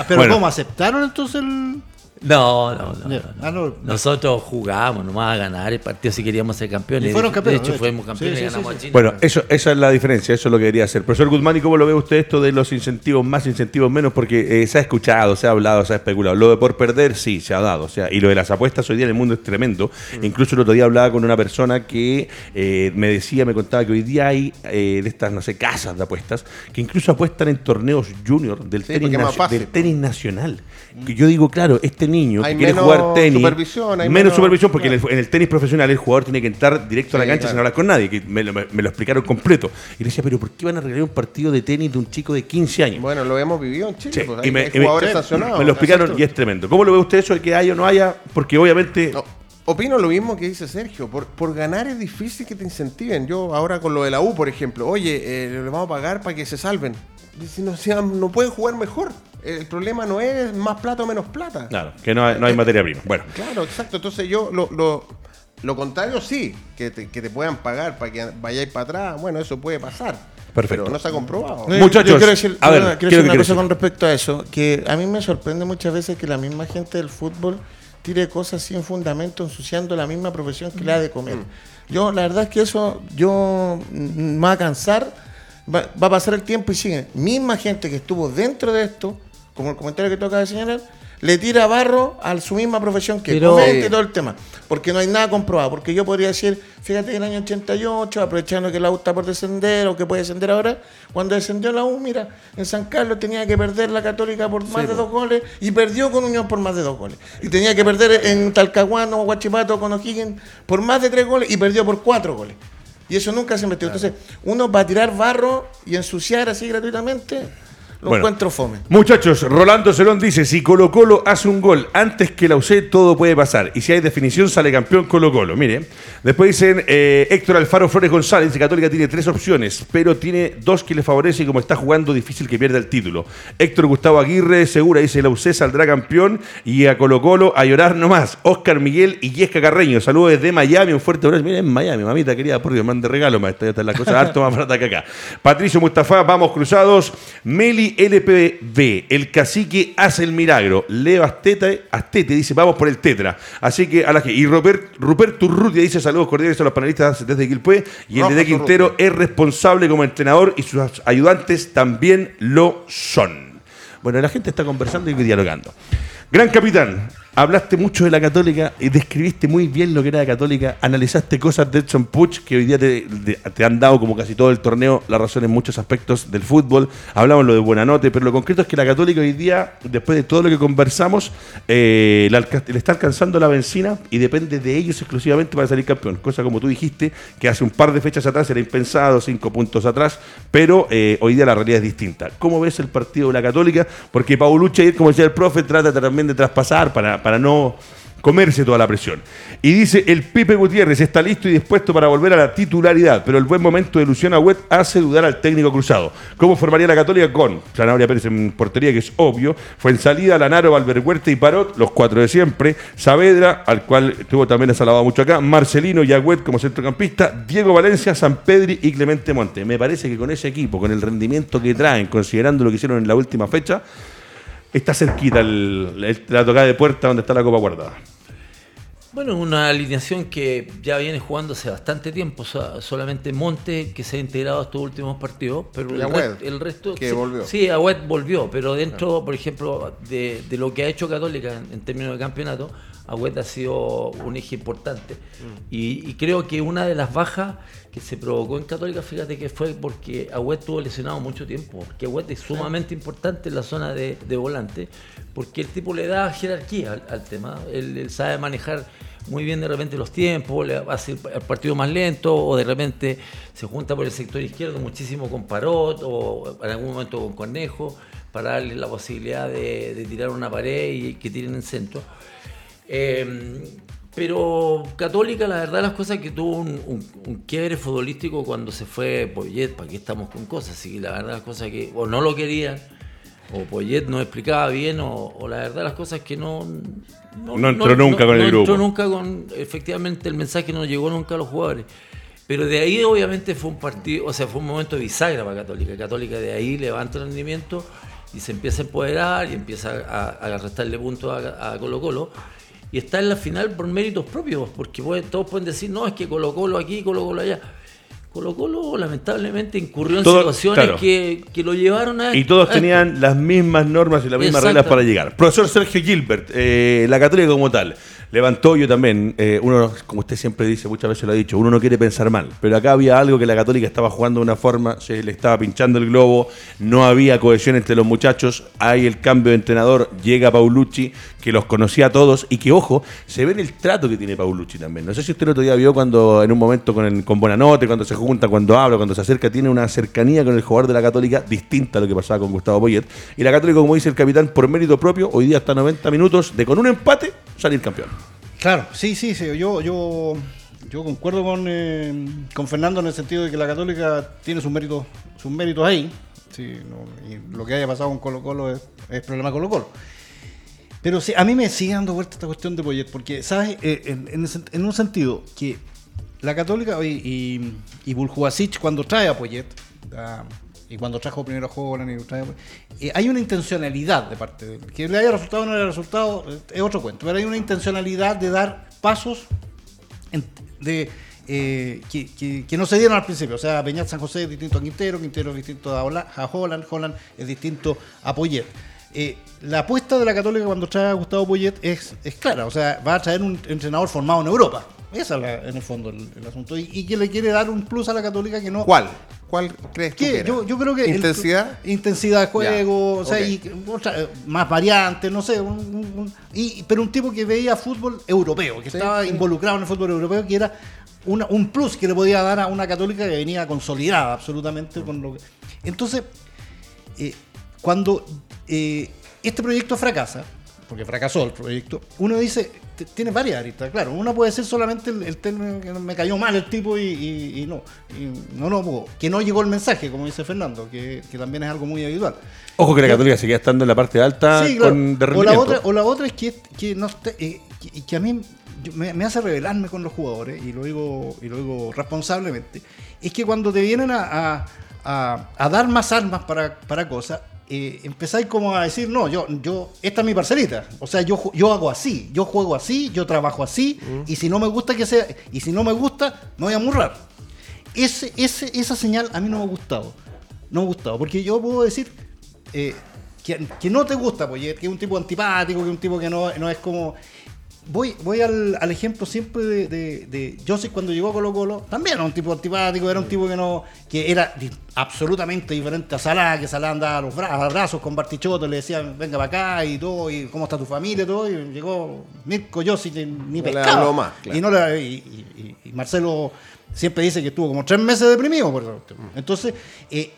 Pero Bueno. ¿cómo? ¿Aceptaron entonces el...? No, no, no. No, no. Ah, no. Nosotros jugábamos nomás a ganar el partido si queríamos ser campeones. Y fueron De- campeones, De hecho, de hecho. fuimos campeones Sí, y ganamos sí, a. China. Bueno, eso, esa es la diferencia, eso es lo que quería hacer. Profesor Guzmán, ¿y cómo lo ve usted esto de los incentivos más, incentivos menos? Porque eh, se ha escuchado, se ha hablado, se ha especulado. Lo de por perder, sí, se ha dado. O sea, y lo de las apuestas hoy día en el mundo es tremendo. Incluso el otro día hablaba con una persona que eh, me decía, me contaba que hoy día hay eh, de estas, no sé, casas de apuestas, que incluso apuestan en torneos junior del, Sí, tenis, fácil. del tenis nacional. Que yo digo, claro, este niño Hay que quiere jugar tenis, supervisión, hay menos, menos- supervisión, porque en el, en el tenis profesional el jugador tiene que entrar directo a la cancha claro. sin hablar con nadie, que me, lo- me- me lo explicaron completo. Y le decía, pero ¿por qué van a regalar un partido de tenis de un chico de 15 años? Bueno, lo hemos vivido en Chile. Sí, pues, y hay, me, hay y me- jugadores me sancionados. lo explicaron y es tremendo. ¿Cómo lo ve usted eso de que haya o no haya? Porque obviamente... No, opino lo mismo que dice Sergio. Por, por ganar es difícil que te incentiven. Yo ahora con lo de la U, por ejemplo, oye, eh, le vamos a pagar para que se salven. Si no, sean- no pueden jugar mejor. El problema no es más plata o menos plata. Claro, que no hay, no hay materia prima. Bueno, Claro, exacto. Entonces yo lo, lo, lo contrario sí, que te, que te puedan pagar para que vayáis para atrás. Bueno, eso puede pasar. Perfecto. Pero no se ha comprobado. Eh, Muchachos, yo quiero decir, a ver, quiero ¿qué es decir lo que una cosa decir? con respecto a eso, que a mí me sorprende muchas veces que la misma gente del fútbol tire cosas sin fundamento, ensuciando la misma profesión que le ha de comer. Yo, la verdad es que eso, yo mm, me va a cansar, va, va a pasar el tiempo y sigue. Misma gente que estuvo dentro de esto, como el comentario que toca de señalar, le tira barro a su misma profesión que Pero- comete todo el tema. Porque no hay nada comprobado. Porque yo podría decir, fíjate que en el año 88, aprovechando que la U está por descender o que puede descender ahora, cuando descendió la U, mira, en San Carlos tenía que perder la Católica por más de dos goles y perdió con Unión por más de dos goles. Y tenía que perder en Talcahuano o Guachipato con O'Higgins por más de tres goles y perdió por cuatro goles. Y eso nunca se metió. Entonces, uno va a tirar barro y ensuciar así gratuitamente, lo Bueno. encuentro fome. Muchachos, Rolando Cerón dice, si Colo Colo hace un gol antes que la UC, todo puede pasar. Y si hay definición, sale campeón Colo Colo. Mire, después dicen, eh, Héctor Alfaro Flores González, de Católica tiene tres opciones, pero tiene dos que le favorece y como está jugando, difícil que pierda el título. Héctor Gustavo Aguirre, segura, dice, la UC saldrá campeón y a Colo Colo a llorar nomás. Oscar Miguel y Yesca Carreño, saludos desde Miami, un fuerte abrazo. Miren, en Miami, mamita querida, por Dios, mande regalo, maestra, ya está la cosa harto más [LAUGHS] barata que acá. Patricio Mustafa, vamos cruzados. Meli LPB, el cacique hace el milagro. Leo Astete, Astete dice, vamos por el tetra. Así que a la que. Y Robert, Ruperto Urrutia dice saludos cordiales a los panelistas desde Quilpué. Y el de Quintero es responsable como entrenador y sus ayudantes también lo son. Bueno, la gente está conversando y dialogando. Gran capitán, hablaste mucho de la Católica y describiste muy bien lo que era la Católica. Analizaste cosas de Edson Puch que hoy día te, de- han dado, como casi todo el torneo, la razón en muchos aspectos del fútbol. Hablamos lo de Buenanote, pero lo concreto es que la Católica hoy día, después de todo lo que conversamos, eh, le, está alcanzando la benzina y depende de ellos exclusivamente para salir campeón. Cosa como tú dijiste, que hace un par de fechas atrás era impensado, cinco puntos atrás, pero eh, hoy día la realidad es distinta. ¿Cómo ves el partido de la Católica? Porque Paulucci, como decía el profe, trata de traspasar para, para no comerse toda la presión. Y dice, el Pipe Gutiérrez está listo y dispuesto para volver a la titularidad, pero el buen momento de Luciano Agüet hace dudar al técnico cruzado. ¿Cómo formaría la Católica con Zanabria Pérez en portería, que es obvio? Fue en salida Lanaro, Valverhuerta y Parot, los cuatro de siempre. Saavedra, al cual tuvo también salvado mucho acá. Marcelino y Agüet como centrocampista. Diego Valencia, San Pedri y Clemente Monte. Me parece que con ese equipo, con el rendimiento que traen, considerando lo que hicieron en la última fecha, está cerquita el- el- la tocada de puerta donde está la copa guardada. Bueno, una alineación que ya viene jugando hace bastante tiempo, o sea, solamente Monte que se ha integrado a estos últimos partidos, pero Y el, Agüed, rest- el resto... que sí, volvió. Sí, Agüed volvió, pero dentro, por ejemplo, de, de lo que ha hecho Católica en, en términos de campeonato, Agüed ha sido un eje importante. Mm. Y, y creo que una de las bajas que se provocó en Católica, fíjate que fue porque Agüed estuvo lesionado mucho tiempo, porque Agüed es sumamente importante en la zona de, de volante, porque el tipo le da jerarquía al, al tema, él, él sabe manejar muy bien de repente los tiempos, le hace el el partido más lento, o de repente se junta por el sector izquierdo muchísimo con Parot, o en algún momento con Cornejo, para darle la posibilidad de, de tirar una pared y que tiren en centro. Eh, pero Católica, la verdad, las cosas que tuvo un, un, un quiebre futbolístico cuando se fue Poyet, ¿para qué estamos con cosas? Así que la verdad, las cosas que o no lo querían, o Poyet no explicaba bien, o, o la verdad, las cosas que no. No entró nunca con el no grupo. entró nunca con. Efectivamente, el mensaje no llegó nunca a los jugadores. Pero de ahí, obviamente, fue un partido, o sea, fue un momento de bisagra para Católica. Católica de ahí levanta el rendimiento y se empieza a empoderar y empieza a, a restarle puntos a, a Colo Colo y está en la final por méritos propios, porque todos pueden decir, no, es que Colo Colo aquí, Colo Colo allá. Colo Colo lamentablemente incurrió en Todo- situaciones claro. que, que lo llevaron a... Y todos a tenían las mismas normas y las mismas reglas para llegar. Profesor Sergio Gilbert, eh, la Católica como tal, levantó yo también, eh, uno, como usted siempre dice, muchas veces lo ha dicho, uno no quiere pensar mal, pero acá había algo que la Católica estaba jugando de una forma, se le estaba pinchando el globo, no había cohesión entre los muchachos, hay el cambio de entrenador, llega Paulucci, que los conocía a todos y que, ojo, se ve en el trato que tiene Paulucci también. No sé si usted el otro día vio cuando, en un momento con, el, con Bonanote, cuando se junta, cuando habla, cuando se acerca, tiene una cercanía con el jugador de la Católica distinta a lo que pasaba con Gustavo Poyet. Y la Católica, como dice el capitán, por mérito propio, hoy día está a 90 minutos de con un empate salir campeón. Claro, sí, sí, sí. Yo, yo, yo concuerdo con, eh, con Fernando en el sentido de que la Católica tiene sus méritos, sus méritos ahí. Sí, no, y lo que haya pasado con Colo Colo es, es problema Colo Colo. Pero sí, a mí me sigue dando vuelta esta cuestión de Poyet, porque, ¿sabes? Eh, en, un sentido que la Católica y, y, cuando trae a Poyet, ah, y cuando trajo primero a Holland y trae eh, hay una intencionalidad de parte de él. Que le haya resultado o no le haya resultado eh, es otro cuento, pero hay una intencionalidad de dar pasos de, eh, que, no se dieron al principio. O sea, Peñat San José es distinto a Quintero, Quintero es distinto a, a Holland, Holland es distinto a Poyet. Eh, la apuesta de la Católica cuando trae a Gustavo Poyet es, es clara, o sea, va a traer un entrenador formado en Europa. Esa es la- en el fondo el, el asunto. Y, y que le quiere dar un plus a la Católica que no. ¿Cuál? ¿Cuál crees que? Yo, yo creo que. el- ¿Intensidad? intensidad de juego, Ya, o sea, ok. y otra, más variantes, no sé. un- un- un- y, pero un tipo que veía fútbol europeo, que Sí, estaba sí. involucrado en el fútbol europeo, que era una- un plus que le podía dar a una católica que venía consolidada absolutamente con lo que. Entonces, eh, cuando eh, este proyecto fracasa, porque fracasó el proyecto, uno dice, tiene varias aristas, claro, una puede ser solamente el, el término que me cayó mal el tipo y, y- y no, y no, no, pudo. que no llegó el mensaje, como dice Fernando, que, que también es algo muy habitual. Ojo que la Católica seguía estando en la parte alta Sí, claro. con de o, la otra, o la otra es que, que, no eh, que, que a mí me hace rebelarme con los jugadores, y lo digo, y lo digo responsablemente, es que cuando te vienen a, a- a- a dar más armas para, para cosas, eh, empezáis como a decir, no, yo, yo, esta es mi parcelita. O sea, yo, yo hago así, yo juego así, yo trabajo así, y si no me gusta que sea, y si no me gusta, me voy a murrar. Ese, ese, esa señal a mí no me ha gustado. No me ha gustado. Porque yo puedo decir, eh, que, que no te gusta Poyet, que es un tipo antipático, que es un tipo que no, no es como... Voy, voy al, al ejemplo siempre de, de, de Joseph cuando llegó a Colo Colo, también era un tipo antipático, era un tipo que no que era di- absolutamente diferente a Salah, que Salah andaba a los bra- brazos con Bartichotto, le decían venga para acá y todo, y cómo está tu familia y todo, y llegó Mirko Joseph ni No pescaba. habló más, claro. Y, no le- y- y- y- y Marcelo siempre dice que estuvo como tres meses deprimido por eso. Entonces, eh,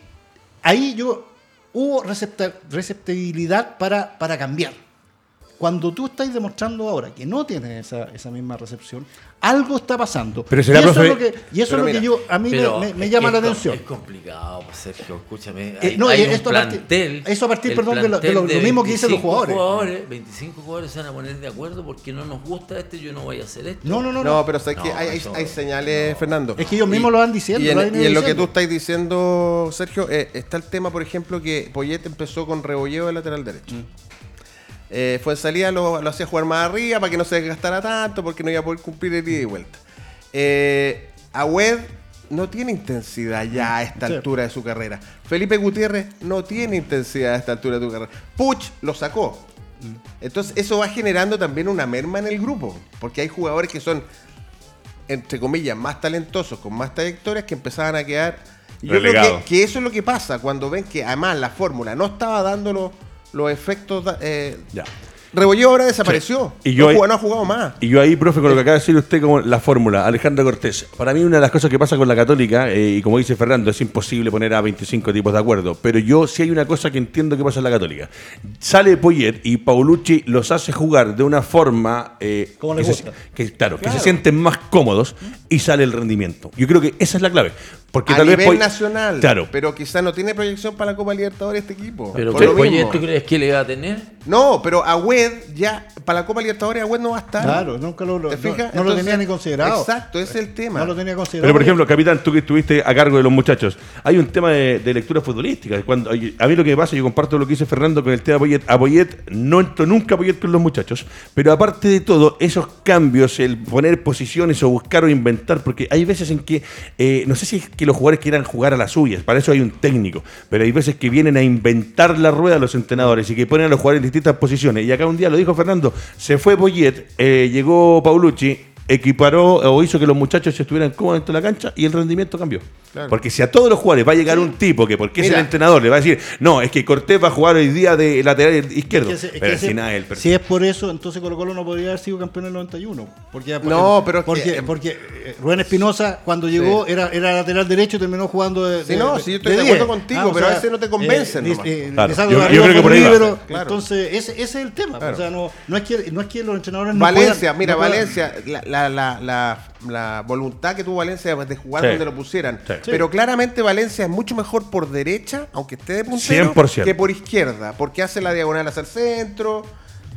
ahí yo hubo recepta- receptibilidad para, para cambiar. Cuando tú estás demostrando ahora que no tienes esa, esa misma recepción, algo está pasando. Pero será, y eso profe- es lo que, y eso es lo que yo, a mí me- llama la atención. Es complicado, pues, Sergio, escúchame. Eh, no, hay un esto a partir- plantel, eso a partir, perdón, de lo- de lo- lo mismo que dicen los 25 jugadores. 25 jugadores se van a poner de acuerdo porque no nos gusta este, yo no voy a hacer esto. No, no, no. No, no. pero sabes que No, hay, hay- eso- hay señales, Fernando. Es que ellos mismos lo van diciendo, Y en, lo han ido y en lo que tú estás diciendo, Sergio, eh, está el tema, por ejemplo, que Poyet empezó con Rebolleo de lateral derecho. Eh, fue en salida, lo, lo hacía jugar más arriba para que no se desgastara tanto, porque no iba a poder cumplir el ida y vuelta. Eh, Agüed no tiene intensidad ya a esta Sí. altura de su carrera. Felipe Gutiérrez no tiene intensidad a esta altura de su carrera. Puch lo sacó. Entonces eso va generando también una merma en el grupo, porque hay jugadores que son, entre comillas, más talentosos, con más trayectorias, que empezaban a quedar... Yo creo Relegados. que, que eso es lo que pasa cuando ven que además la fórmula no estaba dando los, efectos... Eh, Ya. Rebolleo ahora desapareció. Y yo no, ahí- jugó- no ha jugado más. Y yo ahí, profe, con lo que acaba de decir usted, como la fórmula, Alejandro Cortés. Para mí, una de las cosas que pasa con la Católica, eh, y como dice Fernando, es imposible poner a 25 tipos de acuerdo. Pero yo sí hay una cosa que entiendo que pasa en la Católica. Sale Poyet y Paulucci los hace jugar de una forma. eh, Como que les se- que, claro, que se sienten más cómodos y sale el rendimiento. Yo creo que esa es la clave. Porque a tal nivel vez nacional. Claro. Pero quizá no tiene proyección para la Copa Libertadores este equipo. Pero Por ¿qué lo mismo. Poyet tú crees que le va a tener? No, pero Agüed ya, para la Copa Libertadores, Agüed no va a estar. Claro, nunca lo, lo- ¿Te no, fijas? no lo Entonces, tenía ni considerado. Exacto, ese es el tema. No lo tenía considerado. Pero por ejemplo, capitán, tú que estuviste a cargo de los muchachos, hay un tema de, de lectura futbolística. Cuando, a mí lo que me pasa, yo comparto lo que dice Fernando con el tema de Poyet. A Poyet no entro nunca a Poyet con los muchachos, pero aparte de todo, esos cambios, el poner posiciones o buscar o inventar, porque hay veces en que, eh, no sé si es que los jugadores quieran jugar a las suyas, para eso hay un técnico, pero hay veces que vienen a inventar la rueda los entrenadores y que ponen a los jugadores en posiciones. Y acá un día lo dijo Fernando, se fue Poyet, eh, llegó Paulucci, equiparó o hizo que los muchachos estuvieran cómodos dentro de la cancha y el rendimiento cambió. Claro. Porque si a todos los jugadores va a llegar un tipo que porque es el entrenador le va a decir, no, es que Cortés va a jugar hoy día de lateral izquierdo. Es que pero si nada, si es por eso, entonces Colo Colo no podría haber sido campeón en el 91. Porque, No, pero porque, que- porque eh, Rubén Espinosa, cuando llegó, era, era lateral derecho y terminó jugando de. Sí, de- no, de- sí, yo estoy de 10. acuerdo contigo, o pero a veces no te convencen eh, nomás. eh, Claro, yo- creo que por ahí va. líbero, Claro. Entonces, ese, ese es el tema. Claro. O sea, no, no, es que, no es que los entrenadores no Valencia, puedan- mira, no Valencia, la, la, la, la, la voluntad que tuvo Valencia de jugar Sí. donde lo pusieran. Sí. Pero claramente Valencia es mucho mejor por derecha, aunque esté de puntero, 100%. que por izquierda, porque hace la diagonal hacia el centro.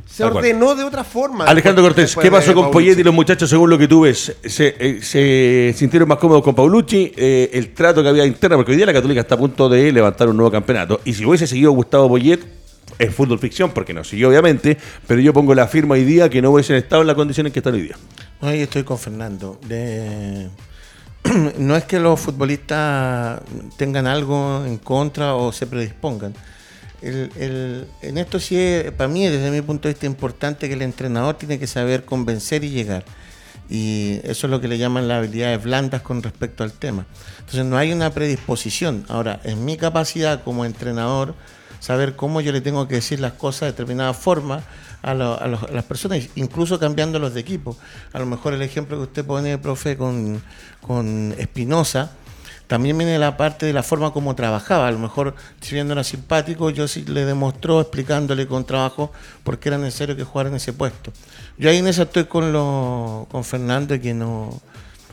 Se ordenó de otra forma. Alejandro después- Cortés, después ¿qué pasó con Paulucci. Poyet y los muchachos según lo que tú ves? ¿Se, eh, se sintieron más cómodos con Paulucci? Eh, el trato que había interna, porque hoy día la Católica está a punto de levantar un nuevo campeonato. Y si hubiese seguido Gustavo Poyet, es fútbol ficción, porque no siguió obviamente, pero yo pongo la firma hoy día que no hubiesen estado en las condiciones que están hoy día. Ahí estoy con Fernando. [CLEARS THROAT] No es que los futbolistas tengan algo en contra o se predispongan. El- en esto sí, es, para mí, desde mi punto de vista, importante que el entrenador tiene que saber convencer y llegar. Y eso es lo que le llaman las habilidades blandas con respecto al tema. Entonces no hay una predisposición. Ahora, es mi capacidad como entrenador saber cómo yo le tengo que decir las cosas de determinada forma a, lo- a los- las personas, incluso cambiándolos de equipo. A lo mejor el ejemplo que usted pone, profe, con, con Espinosa, también viene la parte de la forma como trabajaba. A lo mejor, si bien no era simpático, yo sí le demostró explicándole con trabajo por qué era necesario que jugara en ese puesto. Yo ahí en eso estoy con, lo, con Fernando, que no,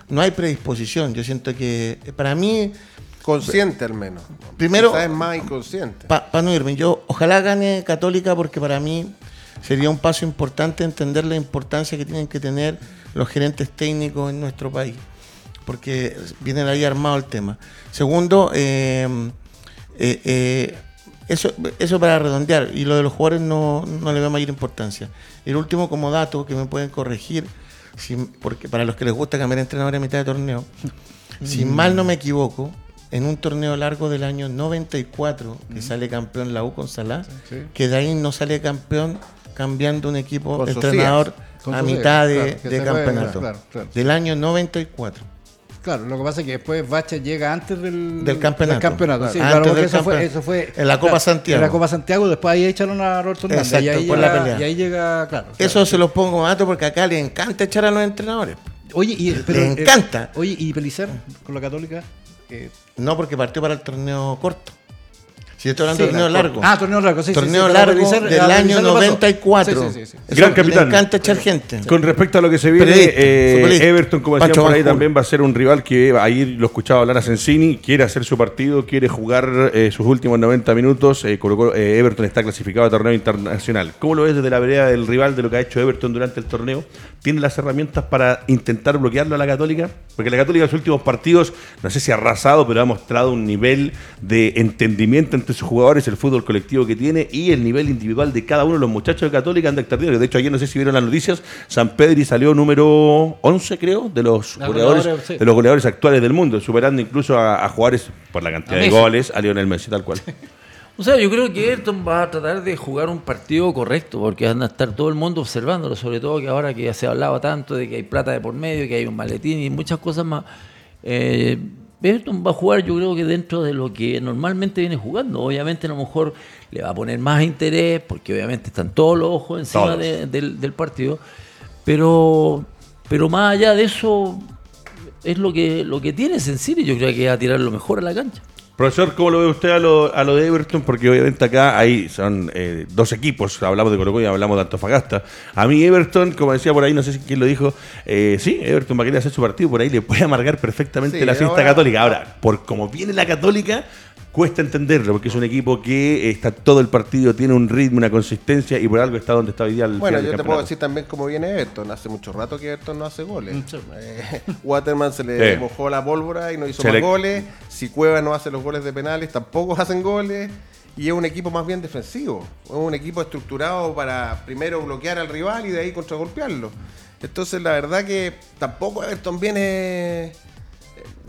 no hay predisposición. Yo siento que, para mí, Consciente al menos. Primero- Quizás es más inconsciente. para no irme, yo ojalá gane Católica porque para mí sería un paso importante entender la importancia que tienen que tener los gerentes técnicos en nuestro país, porque viene ahí armado el tema. Segundo, eh, eh, eh, eso, eso para redondear, y lo de los jugadores no, no le veo mayor importancia. El último como dato que me pueden corregir, si- porque para los que les gusta cambiar entrenador a mitad de torneo, si mal no me equivoco, en un torneo largo del año 94, que sale campeón la U con Salah, que de ahí no sale campeón cambiando un equipo Con entrenador a mitad de, claro, campeonato. claro, claro. Del año 94. Claro, lo que pasa es que después Bache llega antes del, Del campeonato. campeonato, sí, Antes del eso fue, campeonato. eso fue En la Copa Santiago. En la Copa Santiago, después ahí echaron a Roberto Hernández. Exacto, y, ahí por la llega, pelea. y ahí llega, claro. Eso se los pongo dato porque acá le encanta echar a los entrenadores. Oye, y, pero, Le eh, encanta. oye, y Pelicer con la Católica. Que- No porque partió para el torneo corto. Si estoy hablando Sí, de torneo la- largo. Ah, torneo largo, sí, torneo sí, largo Pellicer- del año Pellicer le pasó. 94. Sí, sí, sí, sí. Eso Gran capitán. encanta echar gente. Con respecto a lo que se viene, eh. Everton, como decían por ahí, también va a ser un rival que ahí lo escuchaba hablar a Sensini, quiere hacer su partido, quiere jugar eh, sus últimos 90 minutos. eh, Colo Colo- eh, Everton está clasificado a torneo internacional. ¿Cómo lo ves desde la vereda del rival de lo que ha hecho Everton durante el torneo? ¿Tiene las herramientas para intentar bloquearlo a la Católica? Porque la Católica en sus últimos partidos, no sé si ha arrasado, pero ha mostrado un nivel de entendimiento entre sus jugadores, el fútbol colectivo que tiene y el nivel individual de cada uno de los muchachos de Católica anda extraordinario. De hecho, ayer no sé si vieron las noticias, San Pedri salió número 11, creo, de los goleadores, sí. de los goleadores actuales del mundo, superando incluso a, a jugadores por la cantidad A de Messi. goles, a Lionel Messi, tal cual. [LAUGHS] O sea, yo creo que Everton va a tratar de jugar un partido correcto, porque van a estar todo el mundo observándolo, sobre todo que ahora que ya se hablaba tanto de que hay plata de por medio, que hay un maletín y muchas cosas más. Eh, Everton va a jugar, yo creo que dentro de lo que normalmente viene jugando. Obviamente, a lo mejor le va a poner más interés, porque obviamente están todos los ojos encima de- del, del partido. Pero, pero más allá de eso, es lo que, lo que tiene Sensini. Yo creo que va a tirar lo mejor a la cancha. Profesor, ¿cómo lo ve usted a lo, a lo de Everton? Porque obviamente acá hay son eh, dos equipos, hablamos de Colo y hablamos de Antofagasta. A mí Everton, como decía por ahí, no sé si quién lo dijo, eh, sí, Everton va a querer hacer su partido, por ahí le puede amargar perfectamente Sí, la fiesta ahora- católica. Ahora, por como viene la católica, cuesta entenderlo, porque es un equipo que está todo el partido, tiene un ritmo, una consistencia y por algo está donde está hoy día el Bueno, final yo del te puedo decir también cómo viene Everton. Hace mucho rato que Everton no hace goles. Eh, [LAUGHS] Waterman se le Sí. mojó la pólvora y no hizo Se más le- goles. Si Cueva no hace los goles de penales, tampoco [LAUGHS] hacen goles. Y es un equipo más bien defensivo. Es un equipo estructurado para primero bloquear al rival y de ahí contragolpearlo. Entonces, la verdad que tampoco Everton viene.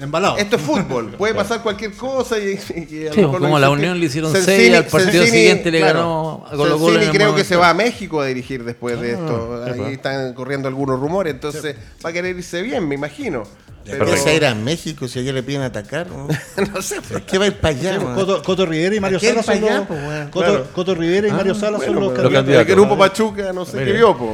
Embalado. Esto es fútbol, [LAUGHS] puede pasar cualquier cosa y, y- a lo Sí, mejor como la Unión le hicieron Sensini- seis, al partido siguiente le claro, ganó a Colo Colo creo que se va a México a dirigir después Ah, de esto. Ahí están corriendo algunos rumores, entonces va a querer irse bien, me imagino. Pero, ¿Qué irá a México si allá le piden atacar? ¿no? [LAUGHS] no sé, pues. ¿Qué va a ir para allá? Coto, Coto Rivera y Mario ¿A quién Sala son allá, los, po? Coto, Claro. Coto Rivera y Mario Sala son Bueno, los Los candidatos. candidatos. el grupo Pachuca no sé qué vio, pues.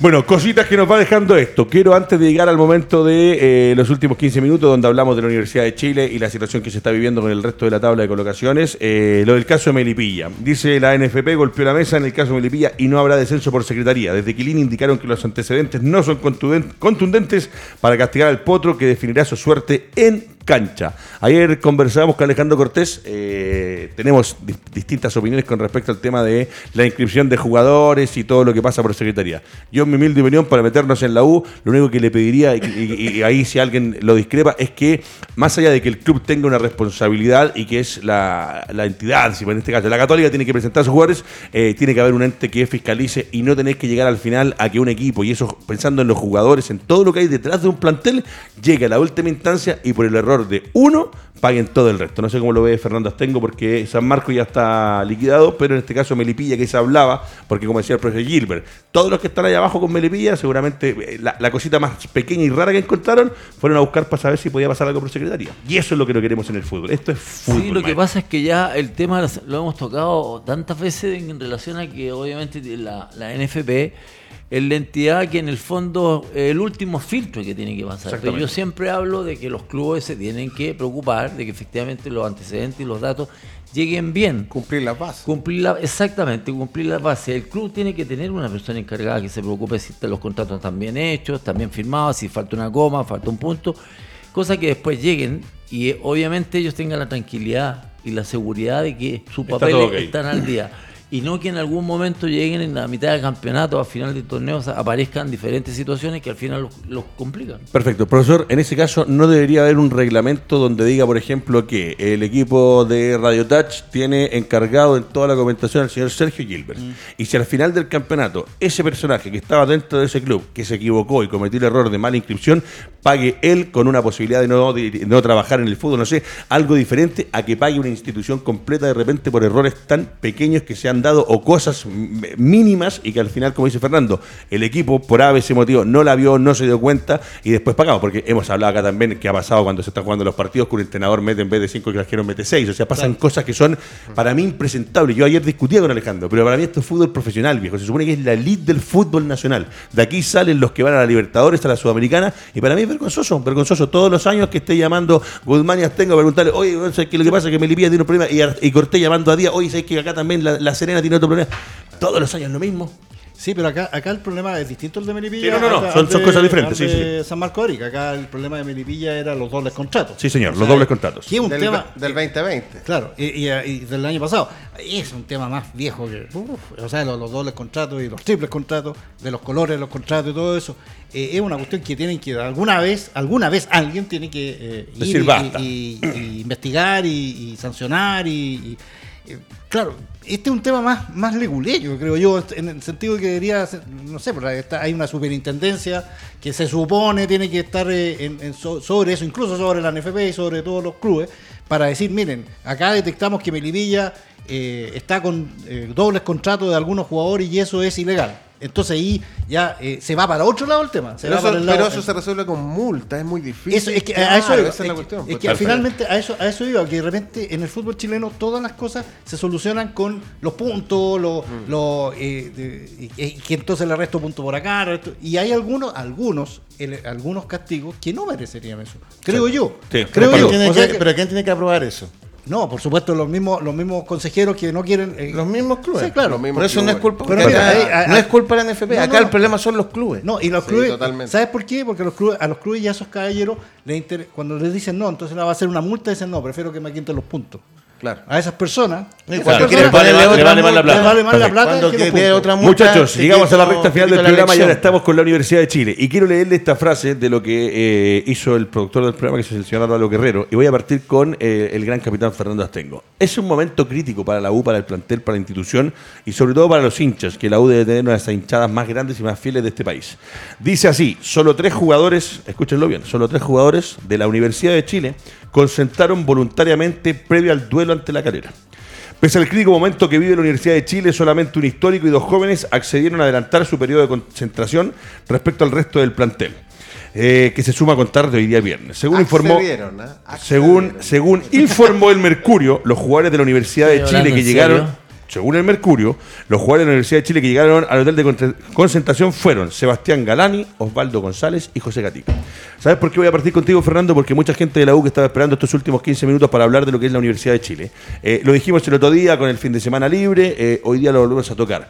Bueno, cositas que nos va dejando esto. Quiero antes de llegar al momento de eh, los últimos 15 minutos donde hablamos de la Universidad de Chile y la situación que se está viviendo con el resto de la tabla de colocaciones, eh, lo del caso de Melipilla. Dice la NFP golpeó la mesa en el caso de Melipilla y no habrá descenso por secretaría. Desde Quilín indicaron que los antecedentes no son contundentes para castigar al potro que definirá su suerte en cancha. Ayer conversábamos con Alejandro Cortés, eh, tenemos di- distintas opiniones con respecto al tema de la inscripción de jugadores y todo lo que pasa por secretaría. Yo en mi humilde opinión, para meternos en la U, lo único que le pediría, y, ahí si alguien lo discrepa, es que más allá de que el club tenga una responsabilidad y que es la, entidad, si en este caso la católica tiene que presentar a sus jugadores, eh, tiene que haber un ente que fiscalice y no tener que llegar al final a que un equipo, y eso pensando en los jugadores, en todo lo que hay detrás de un plantel, llegue a la última instancia y por el error de uno paguen todo el resto. No sé cómo lo ve Fernando Astengo porque San Marco ya está liquidado, pero en este caso Melipilla que se hablaba, porque como decía el profesor Gilbert, todos los que están ahí abajo con Melipilla, seguramente eh, la, la cosita más pequeña y rara que encontraron fueron a buscar para saber si podía pasar algo por secretaría. Y eso es lo que no queremos en el fútbol. Esto es fútbol. Sí, lo que pasa es que ya el tema lo hemos tocado tantas veces en relación a que obviamente la, la NFP es la entidad que en el fondo es el último filtro que tiene que pasar. Pero yo siempre hablo de que los clubes se tienen que preocupar de que efectivamente los antecedentes y los datos lleguen bien. Cumplir las bases. Cumplir la, exactamente, cumplir la base. El club tiene que tener una persona encargada que se preocupe si los contratos están bien hechos, están bien firmados, si falta una coma, falta un punto, cosa que después lleguen y eh, obviamente ellos tengan la tranquilidad y la seguridad de que sus Está papeles todo ok. están al día. [CLEARS THROAT] y no que en algún momento lleguen en la mitad del campeonato, a final de torneos, aparezcan diferentes situaciones que al final los, los complican. Perfecto. Profesor, en ese caso no debería haber un reglamento donde diga, por ejemplo, que el equipo de Radio Touch tiene encargado en toda la comentación al señor Sergio Gilbert. Y si al final del campeonato ese personaje que estaba dentro de ese club, que se equivocó y cometió el error de mala inscripción, pague él con una posibilidad de no, de no trabajar en el fútbol, no sé, algo diferente a que pague una institución completa de repente por errores tan pequeños que se han dado o cosas mínimas y que al final, como dice Fernando, el equipo por A, C motivo no la vio, no se dio cuenta y después pagamos, porque hemos hablado acá también que ha pasado cuando se están jugando los partidos que un entrenador mete en vez de 5 que mete 6, o sea, pasan cosas que son para mí impresentables. Yo ayer discutía con Alejandro, pero para mí esto es fútbol profesional, viejo, se supone que es la elite del fútbol nacional. De aquí salen los que van a la Libertadores, a la Sudamericana y para mí es vergonzoso, vergonzoso todos los años que esté llamando Guzmán y Astengo a preguntarle, oye, ¿sabes qué? lo que pasa es que Melipilla tiene un problema y, y Cortés llamando a Díaz, oye, ¿sabes que acá también la, la Serena tiene otro problema? Todos los años lo mismo. Sí, pero acá, acá el problema es distinto al de Melipilla. Sí, no, no, no, son- al son de- cosas diferentes, sí, de San Marco Arica. Acá el problema de Melipilla era los dobles contratos. Sí, señor, los dobles contratos. Que es un del, tema. del 2020. Claro, y, y- y del año pasado. Es un tema más viejo que. uf, o sea, los, los dobles contratos y los triples contratos, de los colores de los contratos y todo eso. eh, es una cuestión que tienen que. Alguna vez, alguna vez alguien tiene que eh, ir Decir y- basta. y, y investigar y, y sancionar y. eh, claro, este es un tema más, más leguleyo, creo yo, en el sentido de que debería, no sé, porque hay una superintendencia que se supone tiene que estar eh, en- en so- sobre eso, incluso sobre la NFP y sobre todos los clubes, para decir, miren, acá detectamos que Melivilla eh, está con eh, dobles contratos de algunos jugadores y eso es ilegal. Entonces ahí ya eh, se va para otro lado el tema. Se Pero, va eso, para el lado- pero eso se resuelve con multa, es muy difícil. eso, es que a eso iba, es la cuestión. Es pues. que finalmente a eso, a eso iba, que de repente en el fútbol chileno todas las cosas se solucionan con los puntos, los, Mm. los, eh, de- y, que entonces le resto punto por acá, resto- y hay algunos, algunos, el- algunos castigos que no merecerían eso. Creo yo. Sí. Creo ¿Pero, yo. quién tiene O sea que- que- pero ¿quién tiene que aprobar eso? No, por supuesto, los mismos, los mismos consejeros que no quieren. eh, Los mismos clubes. Sí, claro. Los mismos Por eso no es clubes. culpa. Pero no es culpa de la NFP. No, acá no, el no. problema son los clubes. No, y los Sí, clubes, totalmente. ¿sabes por qué? Porque los clubes, a los clubes y a esos caballeros, les inter- cuando les dicen no, entonces le va a hacer una multa, dicen no, prefiero que me quiten los puntos. Claro. A esas personas, esas le vale más- vale la plata. les vale más la plata que que otra Muchachos, llegamos a la recta final del programa y ahora estamos con la Universidad de Chile. Y quiero leerle esta frase de lo que eh, hizo el productor del programa, que es el señor Álvaro Guerrero. Y voy a partir con eh, el gran capitán Fernando Astengo. Es un momento crítico para la U, para el plantel, para la institución y sobre todo para los hinchas, que la U debe tener una de las hinchadas más grandes y más fieles de este país. Dice así, solo tres jugadores, escúchenlo bien, solo tres jugadores de la Universidad de Chile concentraron voluntariamente previo al duelo ante la calera. Pese al crítico momento que vive la Universidad de Chile, solamente un histórico y dos jóvenes accedieron a adelantar su periodo de concentración respecto al resto del plantel, eh, que se suma a contar de hoy día viernes. Según informó, ¿ah? según, según informó el Mercurio, los jugadores de la Universidad de ¿Estoy Chile que llegaron, serio? Según el Mercurio, los jugadores de la Universidad de Chile que llegaron al hotel de con- concentración fueron Sebastián Galani, Osvaldo González y José Gatica. ¿Sabes por qué voy a partir contigo, Fernando? Porque mucha gente de la U que estaba esperando estos últimos 15 minutos para hablar de lo que es la Universidad de Chile. Eh, lo dijimos el otro día con el fin de semana libre, eh, hoy día lo volvemos a tocar.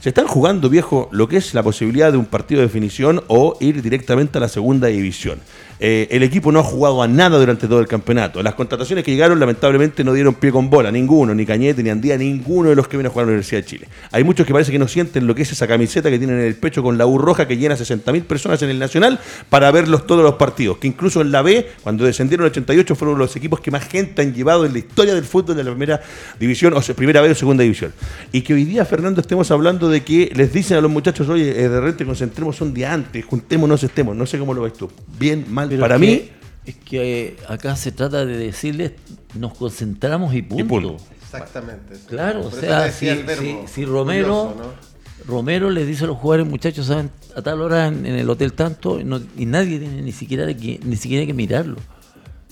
Se están jugando, viejo, lo que es la posibilidad de un partido de definición o ir directamente a la segunda división. Eh, el equipo no ha jugado a nada durante todo el campeonato. Las contrataciones que llegaron, lamentablemente, no dieron pie con bola. Ninguno, ni Cañete, ni Andía, ninguno de los que vienen a jugar a la Universidad de Chile. Hay muchos que parece que no sienten lo que es esa camiseta que tienen en el pecho con la U roja que llena 60.000 personas en el Nacional para verlos todos los partidos. Que incluso en la B, cuando descendieron el 88, fueron los equipos que más gente han llevado en la historia del fútbol de la primera división, o sea, primera B o segunda división. Y que hoy día, Fernando, estemos hablando de que les dicen a los muchachos, oye, eh, de repente concentremos un día antes, juntémonos, estemos. No sé cómo lo ves tú. Bien, mal. Pero Para es mí, que- Es que eh, acá se trata de decirles, nos concentramos y punto. punto. Exactamente. sí. Claro, o Por eso sea, si, decía el verbo. si- si Romero, Curioso, Romero les dice a los jugadores, muchachos, saben, a tal hora en, en el hotel tanto, y, no- y nadie tiene ni siquiera que, ni siquiera que mirarlo.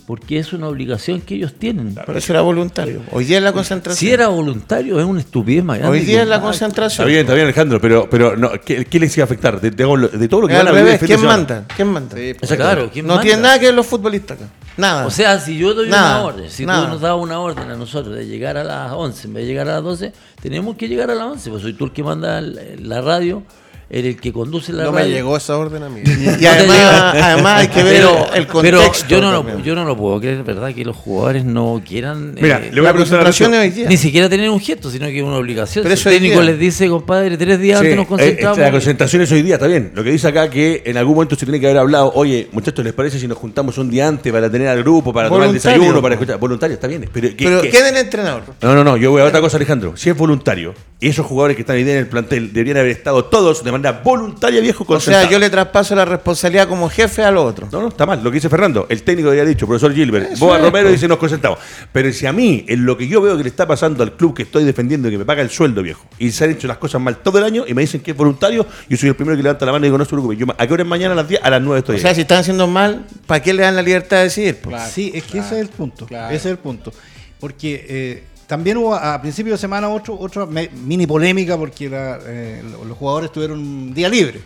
Porque es una obligación que ellos tienen. Pero eso era voluntario. Hoy día es la concentración. Si era voluntario, es una estupidez más. Hoy día es la Ah, Está concentración. bien, está bien, Alejandro, pero, pero no, ¿qué, qué les iba a afectar? De, de- de todo lo que van a vivir de ¿quién manda? ¿Quién manda? Sí, o sea, claro, ¿quién no manda? tiene nada que ver los futbolistas acá. Nada. O sea, si yo doy Nada, una orden, si nada. tú nos das una orden a nosotros de llegar a las 11 en vez de llegar a las 12, tenemos que llegar a las 11, pues soy tú el que manda la radio. En el que conduce la No me llegó esa orden a mí. [LAUGHS] Y además, además hay que ver pero, el pero contexto. yo no, lo, también. yo no lo puedo creer, ¿verdad? Que los jugadores no quieran Mira, eh, le voy a La hoy día. ni siquiera tener un gesto, sino que es una obligación. Pero si eso el técnico día. les dice, compadre, tres días Sí, antes nos eh, concentramos. la concentración es hoy día, está bien. Lo que dice acá que en algún momento se tiene que haber hablado, oye, muchachos, ¿les parece si nos juntamos un día antes para tener al grupo, para tomar el Voluntario, desayuno, para escuchar? Voluntario, está bien. Pero, ¿qué- Pero qué? ¿quién es el entrenador? No, no, no, yo voy a otra cosa, Alejandro. Si es voluntario, y esos jugadores que están hoy día en el plantel deberían haber estado todos de manera voluntaria, viejo, O sea, yo le traspaso la responsabilidad como jefe al otro. No, no, está mal. Lo que dice Fernando, el técnico había dicho, profesor Gilbert, Boa Romero dice nos concentramos. Pero si a mí, en lo que yo veo que le está pasando al club que estoy defendiendo, y que me paga el sueldo, viejo, y se han hecho las cosas mal todo el año y me dicen que es voluntario, yo soy el primero que levanta la mano y digo, no se preocupe. Yo, ¿A qué hora es mañana? A las 10, a las 9 estoy O ahí. sea, si están haciendo mal, ¿para qué le dan la libertad de decidir? Sí, es que ese es el punto. claro. Ese es el punto. Porque eh, también hubo a, principio de semana otro, otra mini polémica porque la, eh, lo- los jugadores tuvieron un día libre.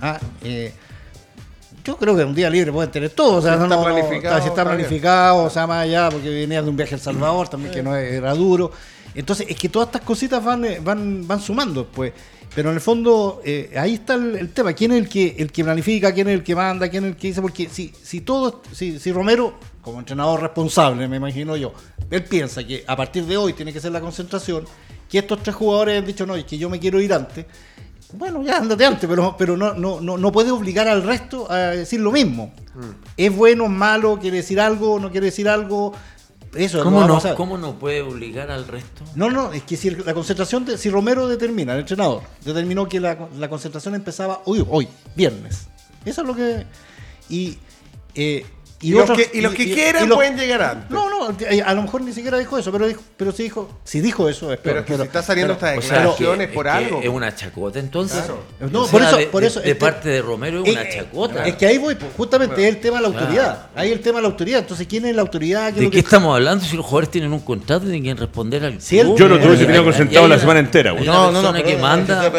Ah, eh, yo creo que un día libre pueden tener todos. O sea, Si no, está no, planificado, si está bien. planificado, o sea, más allá, porque venía de un viaje a El Salvador también, que no era duro. Entonces, es que todas estas cositas van, eh, van, van sumando, pues. Pero en el fondo, eh, ahí está el, el tema. ¿Quién es el que, el que planifica? ¿Quién es el que manda? ¿Quién es el que dice? Porque si, si todo, si, si Romero, como entrenador responsable, me imagino yo, él piensa que a partir de hoy tiene que ser la concentración, que estos tres jugadores han dicho, no, es que yo me quiero ir antes. Bueno, ya andate antes, pero, pero no, no, no, no puede obligar al resto a decir lo mismo. ¿Es bueno, malo, quiere decir algo, no quiere decir algo? Eso ¿Cómo, no. ¿Cómo no puede obligar al resto? No, no, es que si la concentración, de- si Romero determina, el entrenador, determinó que la, la concentración empezaba hoy, hoy, viernes. Eso es lo que... Y, eh, Y los otros- que- y los que quieran pueden llegar antes. No, no, eh, a lo mejor ni siquiera dijo eso, pero, dijo, pero sí dijo, si dijo eso, es Pero es que si está saliendo pero- estas O sea, declaraciones que- por algo. Es una chacota entonces. No, O por eso- de, por eso de este- parte de Romero es una Eh, chacota. Es que ahí voy, pues, justamente es el tema de la autoridad. Ahí el tema de la autoridad. Entonces, ¿quién es la autoridad? ¿Qué es ¿De lo qué que- estamos hablando si los jugadores tienen un contrato y tienen que responder al Si él- club? Yo no tuviese Hay- tenido hay- concentrado la semana entera, güey. una No, no, no. persona que pero- manda.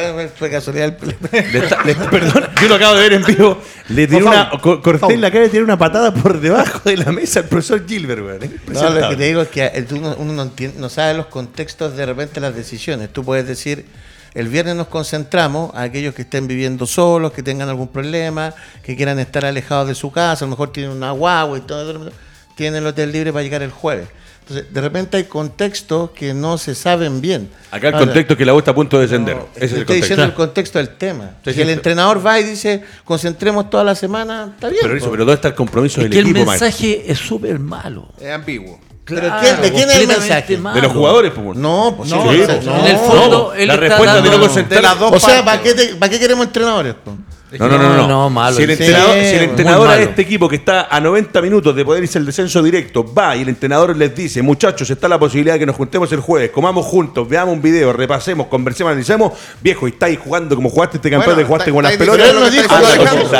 perdón, yo lo acabo de ver en vivo. Le tiré una. Corté en la cara y tiré una patada por debajo de la mesa al profesor Gilbert. No, lo que te digo es que eh, uno no, entiende, no sabe los contextos de repente las decisiones. Tú puedes decir, el viernes nos concentramos a aquellos que estén viviendo solos, que tengan algún problema, que quieran estar alejados de su casa, a lo mejor tienen una guagua y todo, tienen el hotel libre para llegar el jueves. De repente hay contextos que no se saben bien. Acá el Ahora, contexto es que la U está a punto de descender. no, Ese es el estoy diciendo contexto. el contexto del tema. Sí, si el entrenador va y dice, concentremos toda la semana, está bien. Pero eso, po. pero ¿dónde está el compromiso Es del que el equipo, maestro? mensaje es súper malo. Es ambiguo. Pero Claro, ¿quién- ¿de quién es el mensaje? malo. De los jugadores, pues. bueno. No, pues No, sí, sí, pues, no. En el fondo, él la está respuesta de dando- no concentrar. de las dos O sea, partes. ¿para qué, te- ¿para qué queremos entrenadores? po? No, no, no, no. No, malo. Si el Sí, entrenador, si el muy entrenador a malo. este equipo que está a 90 minutos de poder irse al descenso directo va y el entrenador les dice, muchachos, está la posibilidad de que nos juntemos el jueves, comamos juntos, veamos un video, repasemos, conversemos, analicemos, viejo, y estáis jugando como jugaste este campeón Bueno, de jugaste está- con las pelotas. Pero él no dijo, Ah,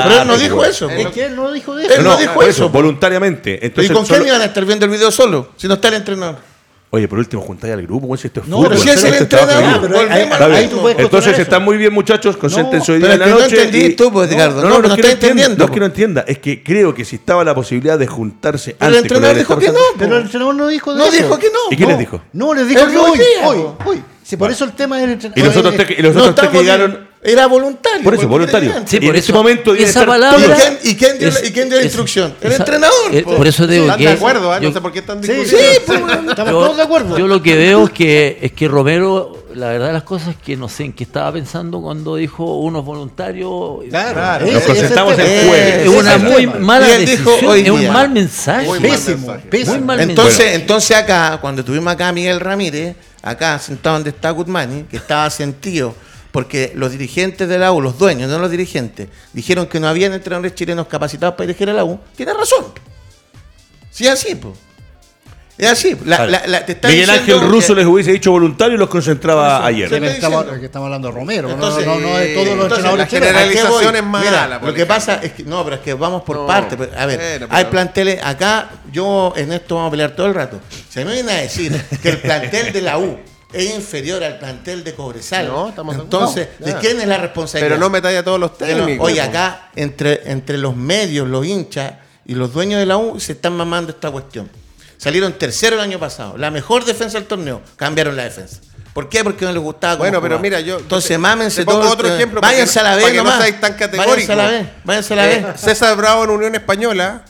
pero él no dijo eso. Es que él no dijo de Él eso. no dijo eso, voluntariamente. ¿Y Entonces, con quién iban a estar viendo el video solo? Si no está el entrenador. Oye, por último, juntáis al grupo, güey, si esto es No, fútbol. pero si es el entrenador, Entonces están muy bien, muchachos. Concéntrense hoy día en la que no noche. entendí y- tú, pues, Ricardo. No, No, no, no no, no entendiendo, no es que no entienda, es que creo que si estaba la posibilidad de juntarse Pero el antes entrenador dijo que no. Pero el entrenador no dijo de No eso. dijo que no. ¿Y quién les dijo? No, les dijo que hoy, hoy. Si por eso el tema es el entrenador. Y los otros tres, y los No otros tres que llegaron. Era voluntario. Por eso, voluntario. Sí, Y por en eso. ese momento esa estar palabra. ¿Y quién- y quién dio la- es- y quién dio la es- instrucción? El esa- entrenador, po. por eso digo ¿Están que. de acuerdo? ¿eh? yo- No sé por qué están Sí, discutiendo. sí, pues, estamos yo- todos de acuerdo. Yo lo que veo es que, es que Romero, la verdad de las cosas es que no sé en qué estaba pensando cuando dijo unos voluntarios. Claro, Nos concentramos jueves. Es una muy tema. mala decisión, hoy es un día. mal mensaje. Pésimo, pésimo. Muy mal Entonces, mensaje. entonces acá, cuando tuvimos acá a Miguel Ramírez, acá sentado donde está Gutmani, que estaba sentido, porque los dirigentes de la U, los dueños, no los dirigentes, dijeron que no habían entrenadores chilenos capacitados para dirigir a la U, tiene razón. Sí, es así, pues. Es así. La- la- la- te está Miguel diciendo Ángel Russo que- les hubiese dicho voluntario y los concentraba Eso, ayer. Que estamos, que estamos hablando de Romero, Entonces, no, no, no de todos los entonces, entrenadores la chilenos. general- ¿A qué generalización es mala, Mira, lo que ejemplo. pasa es que no, pero es que vamos por No, partes. A ver, pero- hay planteles acá. Yo en esto vamos a pelear todo el rato. Se me viene a decir que el plantel de la U es inferior al plantel de Cobresal. No, estamos de Entonces. ¿de quién es la responsabilidad? Pero no metáis a todos los técnicos. Oye, acá entre, entre los medios, los hinchas y los dueños de la U se están mamando esta cuestión. Salieron tercero el año pasado, la mejor defensa del torneo, cambiaron la defensa. ¿Por qué? Porque no les gustaba cómo Bueno, pero jugaba. mira, yo- Entonces, mámense pongo todos, otro eh, ejemplo Váyanse a la vez no seáis tan. Váyanse a la vez. Váyanse a la Eh, vez. César Bravo en Unión Española.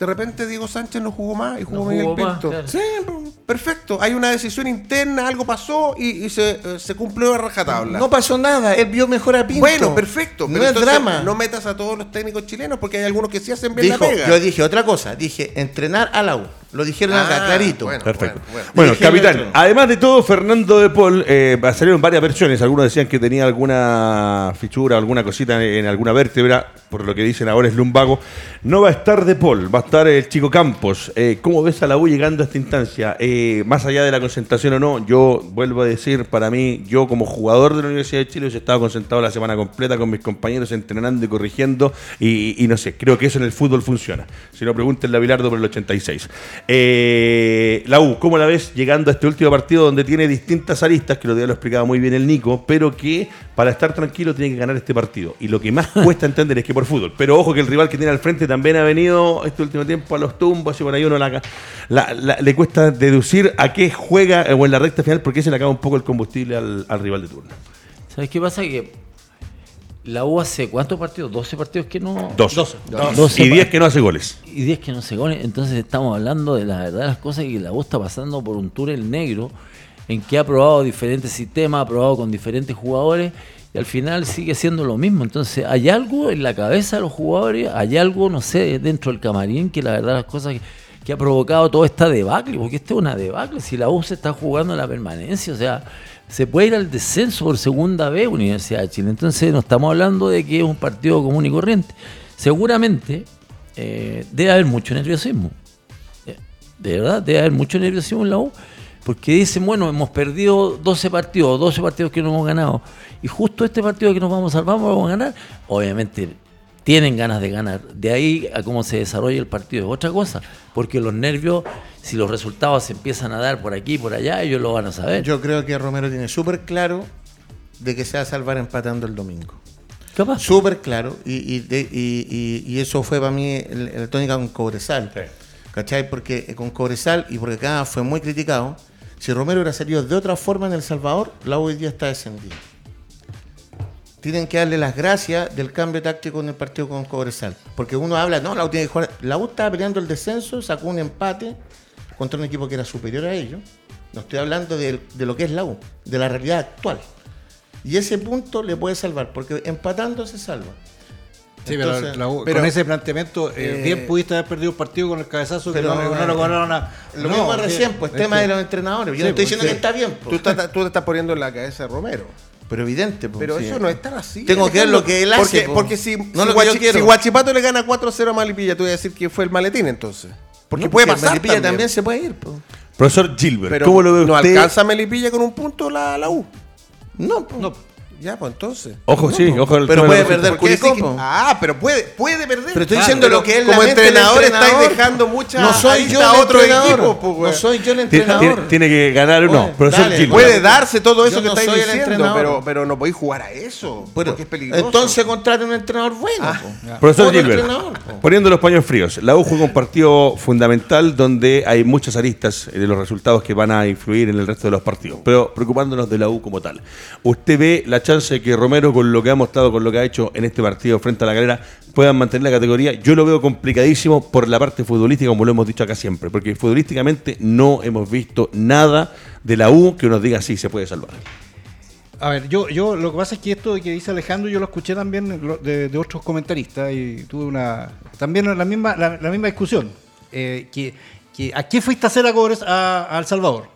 De repente Diego Sánchez no jugó más y jugó No Miguel jugó más, Pinto. claro. Sí, perfecto. Hay una decisión interna, algo pasó y, y se, eh, se cumplió de rajatabla. No pasó nada. Él vio mejor a Pinto. bueno, perfecto. No pero es entonces drama. No metas a todos los técnicos chilenos porque hay algunos que sí hacen bien Dijo, la pega. yo dije otra cosa. Dije entrenar a la U. Lo dijeron acá, Ah, clarito. bueno. Perfecto. bueno. Bueno, el capitán, otro. además de todo, Fernando de Paul, eh, salieron varias versiones. Algunos decían que tenía alguna fichura, alguna cosita en alguna vértebra, por lo que dicen ahora es lumbago. No va a estar de Paul, va a estar el chico Campos. Eh, ¿Cómo ves a la U llegando a esta instancia? Eh, más allá de la concentración o no, yo vuelvo a decir, para mí, yo como jugador de la Universidad de Chile, yo estaba concentrado la semana completa con mis compañeros, entrenando y corrigiendo, y, y no sé, creo que eso en el fútbol funciona. Si no, pregúntenle a Bilardo por el 86. Eh, la U, ¿cómo la ves llegando a este último partido donde tiene distintas aristas, que lo día lo explicaba muy bien el Nico, pero que para estar tranquilo tiene que ganar este partido? Y lo que más [LAUGHS] cuesta entender es que por fútbol, pero ojo que el rival que tiene al frente también ha venido este último tiempo a los tumbos y por ahí uno la- la- la- le cuesta deducir a qué juega eh, o en la recta final porque se le acaba un poco el combustible al, al rival de turno. ¿Sabes qué pasa? Que la U hace cuántos partidos? 12 partidos que no. Dos. 12. Y 10 que no hace goles. y 10 que no se goles. Entonces estamos hablando de la verdad de las cosas que la U está pasando por un túnel negro en que ha probado diferentes sistemas, ha probado con diferentes jugadores y al final sigue siendo lo mismo. Entonces hay algo en la cabeza de los jugadores, hay algo, no sé, dentro del camarín que la verdad de las cosas que, que ha provocado toda esta debacle, porque esta es una debacle. Si la U se está jugando en la permanencia, o sea, se puede ir al descenso por segunda vez Universidad de Chile. Entonces no estamos hablando de que es un partido común y corriente. Seguramente eh, debe haber mucho nerviosismo. Eh, De verdad, debe haber mucho nerviosismo en la U. Porque dicen, bueno, hemos perdido 12 partidos, 12 partidos que no hemos ganado. Y justo este partido que nos vamos a salvar, vamos a ganar. Obviamente tienen ganas de ganar. De ahí a cómo se desarrolla el partido es otra cosa. Porque los nervios, si los resultados se empiezan a dar por aquí y por allá, ellos lo van a saber. Yo creo que Romero tiene súper claro de que se va a salvar empatando el domingo. Capaz. Súper claro. Y, y, de- y- y- y eso fue para mí el- la tónica con Cobresal. ¿Cachai? Porque eh, con Cobresal, y porque acá fue muy criticado, si Romero hubiera salido de otra forma en El Salvador, la U hoy día está descendida. Tienen que darle las gracias del cambio táctico en el partido con Cobresal. Porque uno habla, no, la U tiene que jugar. La U estaba peleando el descenso, sacó un empate contra un equipo que era superior a ellos. No estoy hablando de, de lo que es la U, de la realidad actual. Y ese punto le puede salvar, porque empatando se salva. Sí, pero, Entonces, la U- pero- con ese planteamiento, eh, eh, bien pudiste haber perdido el partido con el cabezazo que pero, no, que no lo cobraron a. Lo No, mismo recién, pues es tema que- de los entrenadores. Yo Sí, no estoy pues, diciendo sí. que está bien, Tú, pues. estás- tú te estás poniendo en la cabeza de Romero. Pero evidente. pues, Pero sí. eso no es tan así. Tengo que ver lo que él porque, hace, po. Porque si, No si, lo que yo Guachi- quiero. si Guachipato le gana 4-0 a Malipilla, tú vas a decir que fue el maletín entonces. Porque No, puede porque pasar Melipilla también. también se puede ir. pues. Profesor Gilbert, Pero ¿cómo lo ve no usted? alcanza Melipilla con un punto la, la U. No, pues. No, Ya, pues entonces. Ojo, sí, ojo. el Pero puede perder ¿Por qué decir Curicó, que-. Ah, pero puede, puede perder. Pero estoy diciendo pero lo que es la Como entrenador entrenador. estáis dejando mucha No soy yo el a otro entrenador. equipo, po, no soy yo el Tiene, entrenador. tiene- tiene que ganar o no. Oye, Profesor dale. Puede darse todo eso Yo que no estáis soy el diciendo, entrenador. pero, pero no podéis jugar a eso. Pero, porque es peligroso. entonces contraten un entrenador bueno. Ah, po. Profesor Gilbert, poniendo los paños fríos, la U juega un partido fundamental donde hay muchas aristas de los resultados que van a influir en el resto de los partidos, pero preocupándonos de la U como tal. ¿Usted ve la chance de que Romero, con lo que ha mostrado, con lo que ha hecho en este partido frente a la galera, puedan mantener la categoría? Yo lo veo complicadísimo por la parte futbolística, como lo hemos dicho acá siempre, porque futbolísticamente no hemos visto nada de la U que nos diga sí, se puede salvar. A ver, yo, yo lo que pasa es que esto que dice Alejandro, yo lo escuché también de, de otros comentaristas y tuve una también la misma la, la misma discusión. Eh, que, que ¿A qué fuiste a hacer a Cobres a, a El Salvador?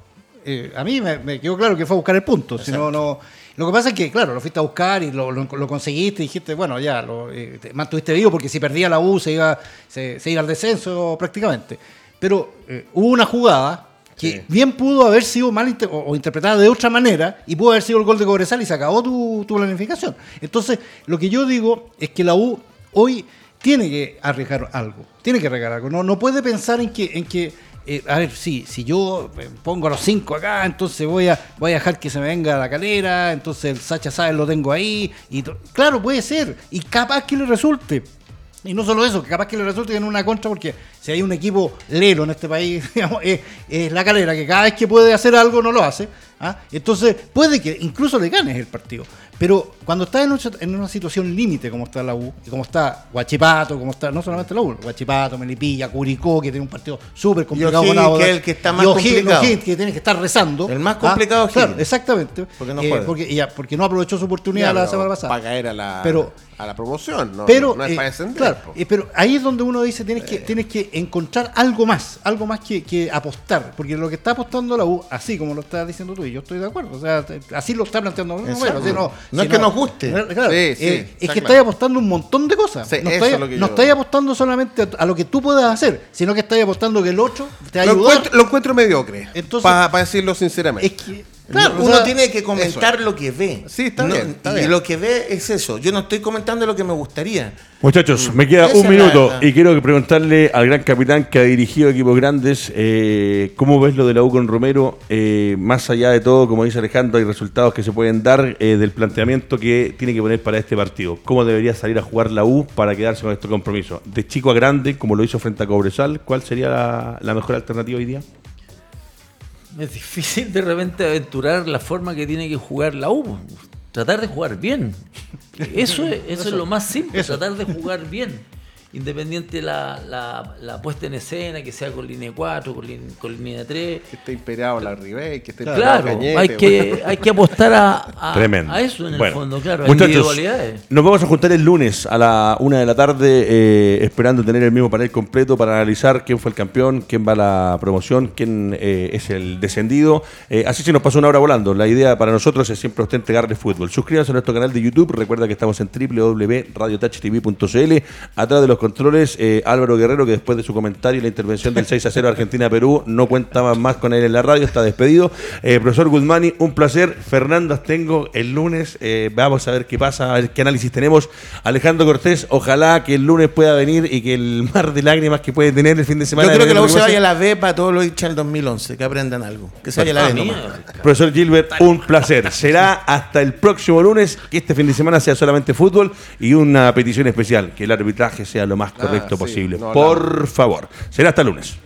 Eh, a mí me, me quedó claro que fue a buscar el punto. Si no, no, lo que pasa es que, claro, lo fuiste a buscar y lo, lo- lo conseguiste y dijiste, bueno, ya, lo, eh, te mantuviste vivo porque si perdía la U se iba, se, se iba al descenso prácticamente. Pero eh, hubo una jugada que Sí. bien pudo haber sido mal inter- o, o interpretada de otra manera y pudo haber sido el gol de Cobresal y se acabó tu, tu planificación. Entonces, lo que yo digo es que la U hoy tiene que arriesgar algo, tiene que arriesgar algo. No, no puede pensar en que, en que eh, a ver, sí, si yo eh, pongo a los cinco acá, entonces voy a, voy a dejar que se me venga la calera, entonces el Sacha Sáez lo tengo ahí. y Claro, puede ser, y capaz que le resulte. Y no solo eso, que capaz que le resulte en una contra porque Si hay un equipo lelo en este país, [LAUGHS] digamos, es, es la calera, que cada vez que puede hacer algo no lo hace. ¿ah? Entonces, puede que incluso le ganes el partido. Pero cuando estás en, un- en una situación límite como está la U, y como está Guachipato, como está no solamente la U, Guachipato, Melipilla, Curicó, que tiene un partido súper complicado O'Higgins, con Audax, que es el que está más y O'Higgins, complicado. O'Higgins, que tiene que estar rezando. El más ¿ah? complicado es Claro, O'Higgins. exactamente. Porque no Eh, porque, ya, porque no aprovechó su oportunidad la semana pasada. Para caer a la, Pero- a la promoción, ¿no? pero, no es eh, para descender. claro, eh, pero ahí es donde uno dice tienes que tienes que encontrar algo más, algo más que, que apostar, porque lo que está apostando la U, así como lo estás diciendo tú y yo estoy de acuerdo, o sea, así lo está planteando. No, Exacto. así no, No si es que nos guste. Claro, Sí, eh, sí, es que claro. estáis apostando un montón de cosas. Sí, no estáis, no apostando solamente a, lo que tú puedas hacer, sino que estáis apostando que el otro te va a lo, encuentro, lo encuentro mediocre. Para decirlo sinceramente. Es que claro, o uno sea, tiene que comentar lo que ve. Sí, está No- bien, está y bien. lo que ve es eso. Yo no estoy comentando lo que me gustaría. Muchachos, me queda un minuto y quiero preguntarle al gran capitán que ha dirigido equipos grandes, eh, ¿cómo ves lo de la U con Romero? Eh, más allá de todo, como dice Alejandro, hay resultados que se pueden dar eh, del planteamiento que tiene que poner para este partido. ¿Cómo debería salir a jugar la U para quedarse con este compromiso? De chico a grande, como lo hizo frente a Cobresal, ¿cuál sería la, la mejor alternativa hoy día? Es difícil de repente aventurar la forma que tiene que jugar la U. Tratar de jugar bien. Eso es, eso es lo más simple, tratar de jugar bien. Independiente la, la, la puesta en escena, que sea con línea 4, con, lin- con línea 3. Que esté imperado la Ribey, que esté imperado Claro, Cañete, hay [LAUGHS] hay que apostar a, a, Tremendo. a eso en el fondo, claro, muchachos, individualidades. Nos vamos a juntar el lunes a la una de la tarde, eh, esperando tener el mismo panel completo para analizar quién fue el campeón, quién va a la promoción, quién eh, es el descendido. Eh, así se nos pasó una hora volando. La idea para nosotros es siempre usted entregarle fútbol. Suscríbanse a nuestro canal de YouTube. Recuerda que estamos en www.radiotouchtv.cl. Atrás de los controles, eh, Álvaro Guerrero, que después de su comentario y la intervención del 6 a 0 Argentina-Perú, no cuenta más con él en la radio, está despedido. Eh, profesor Guzmani, un placer. Fernando Astengo, el lunes, eh, vamos a ver qué pasa, a ver qué análisis tenemos. Alejandro Cortés, ojalá que el lunes pueda venir y que el mar de lágrimas que puede tener el fin de semana. Yo creo que la U se vaya a la B para todos los hinchas del 2011, que aprendan algo. Que se vaya a la Ah, B mierda. Profesor Gilbert, un placer. Será hasta el próximo lunes, que este fin de semana sea solamente fútbol y una petición especial, que el arbitraje sea lo más correcto sí, posible. no Por favor. Será hasta el lunes.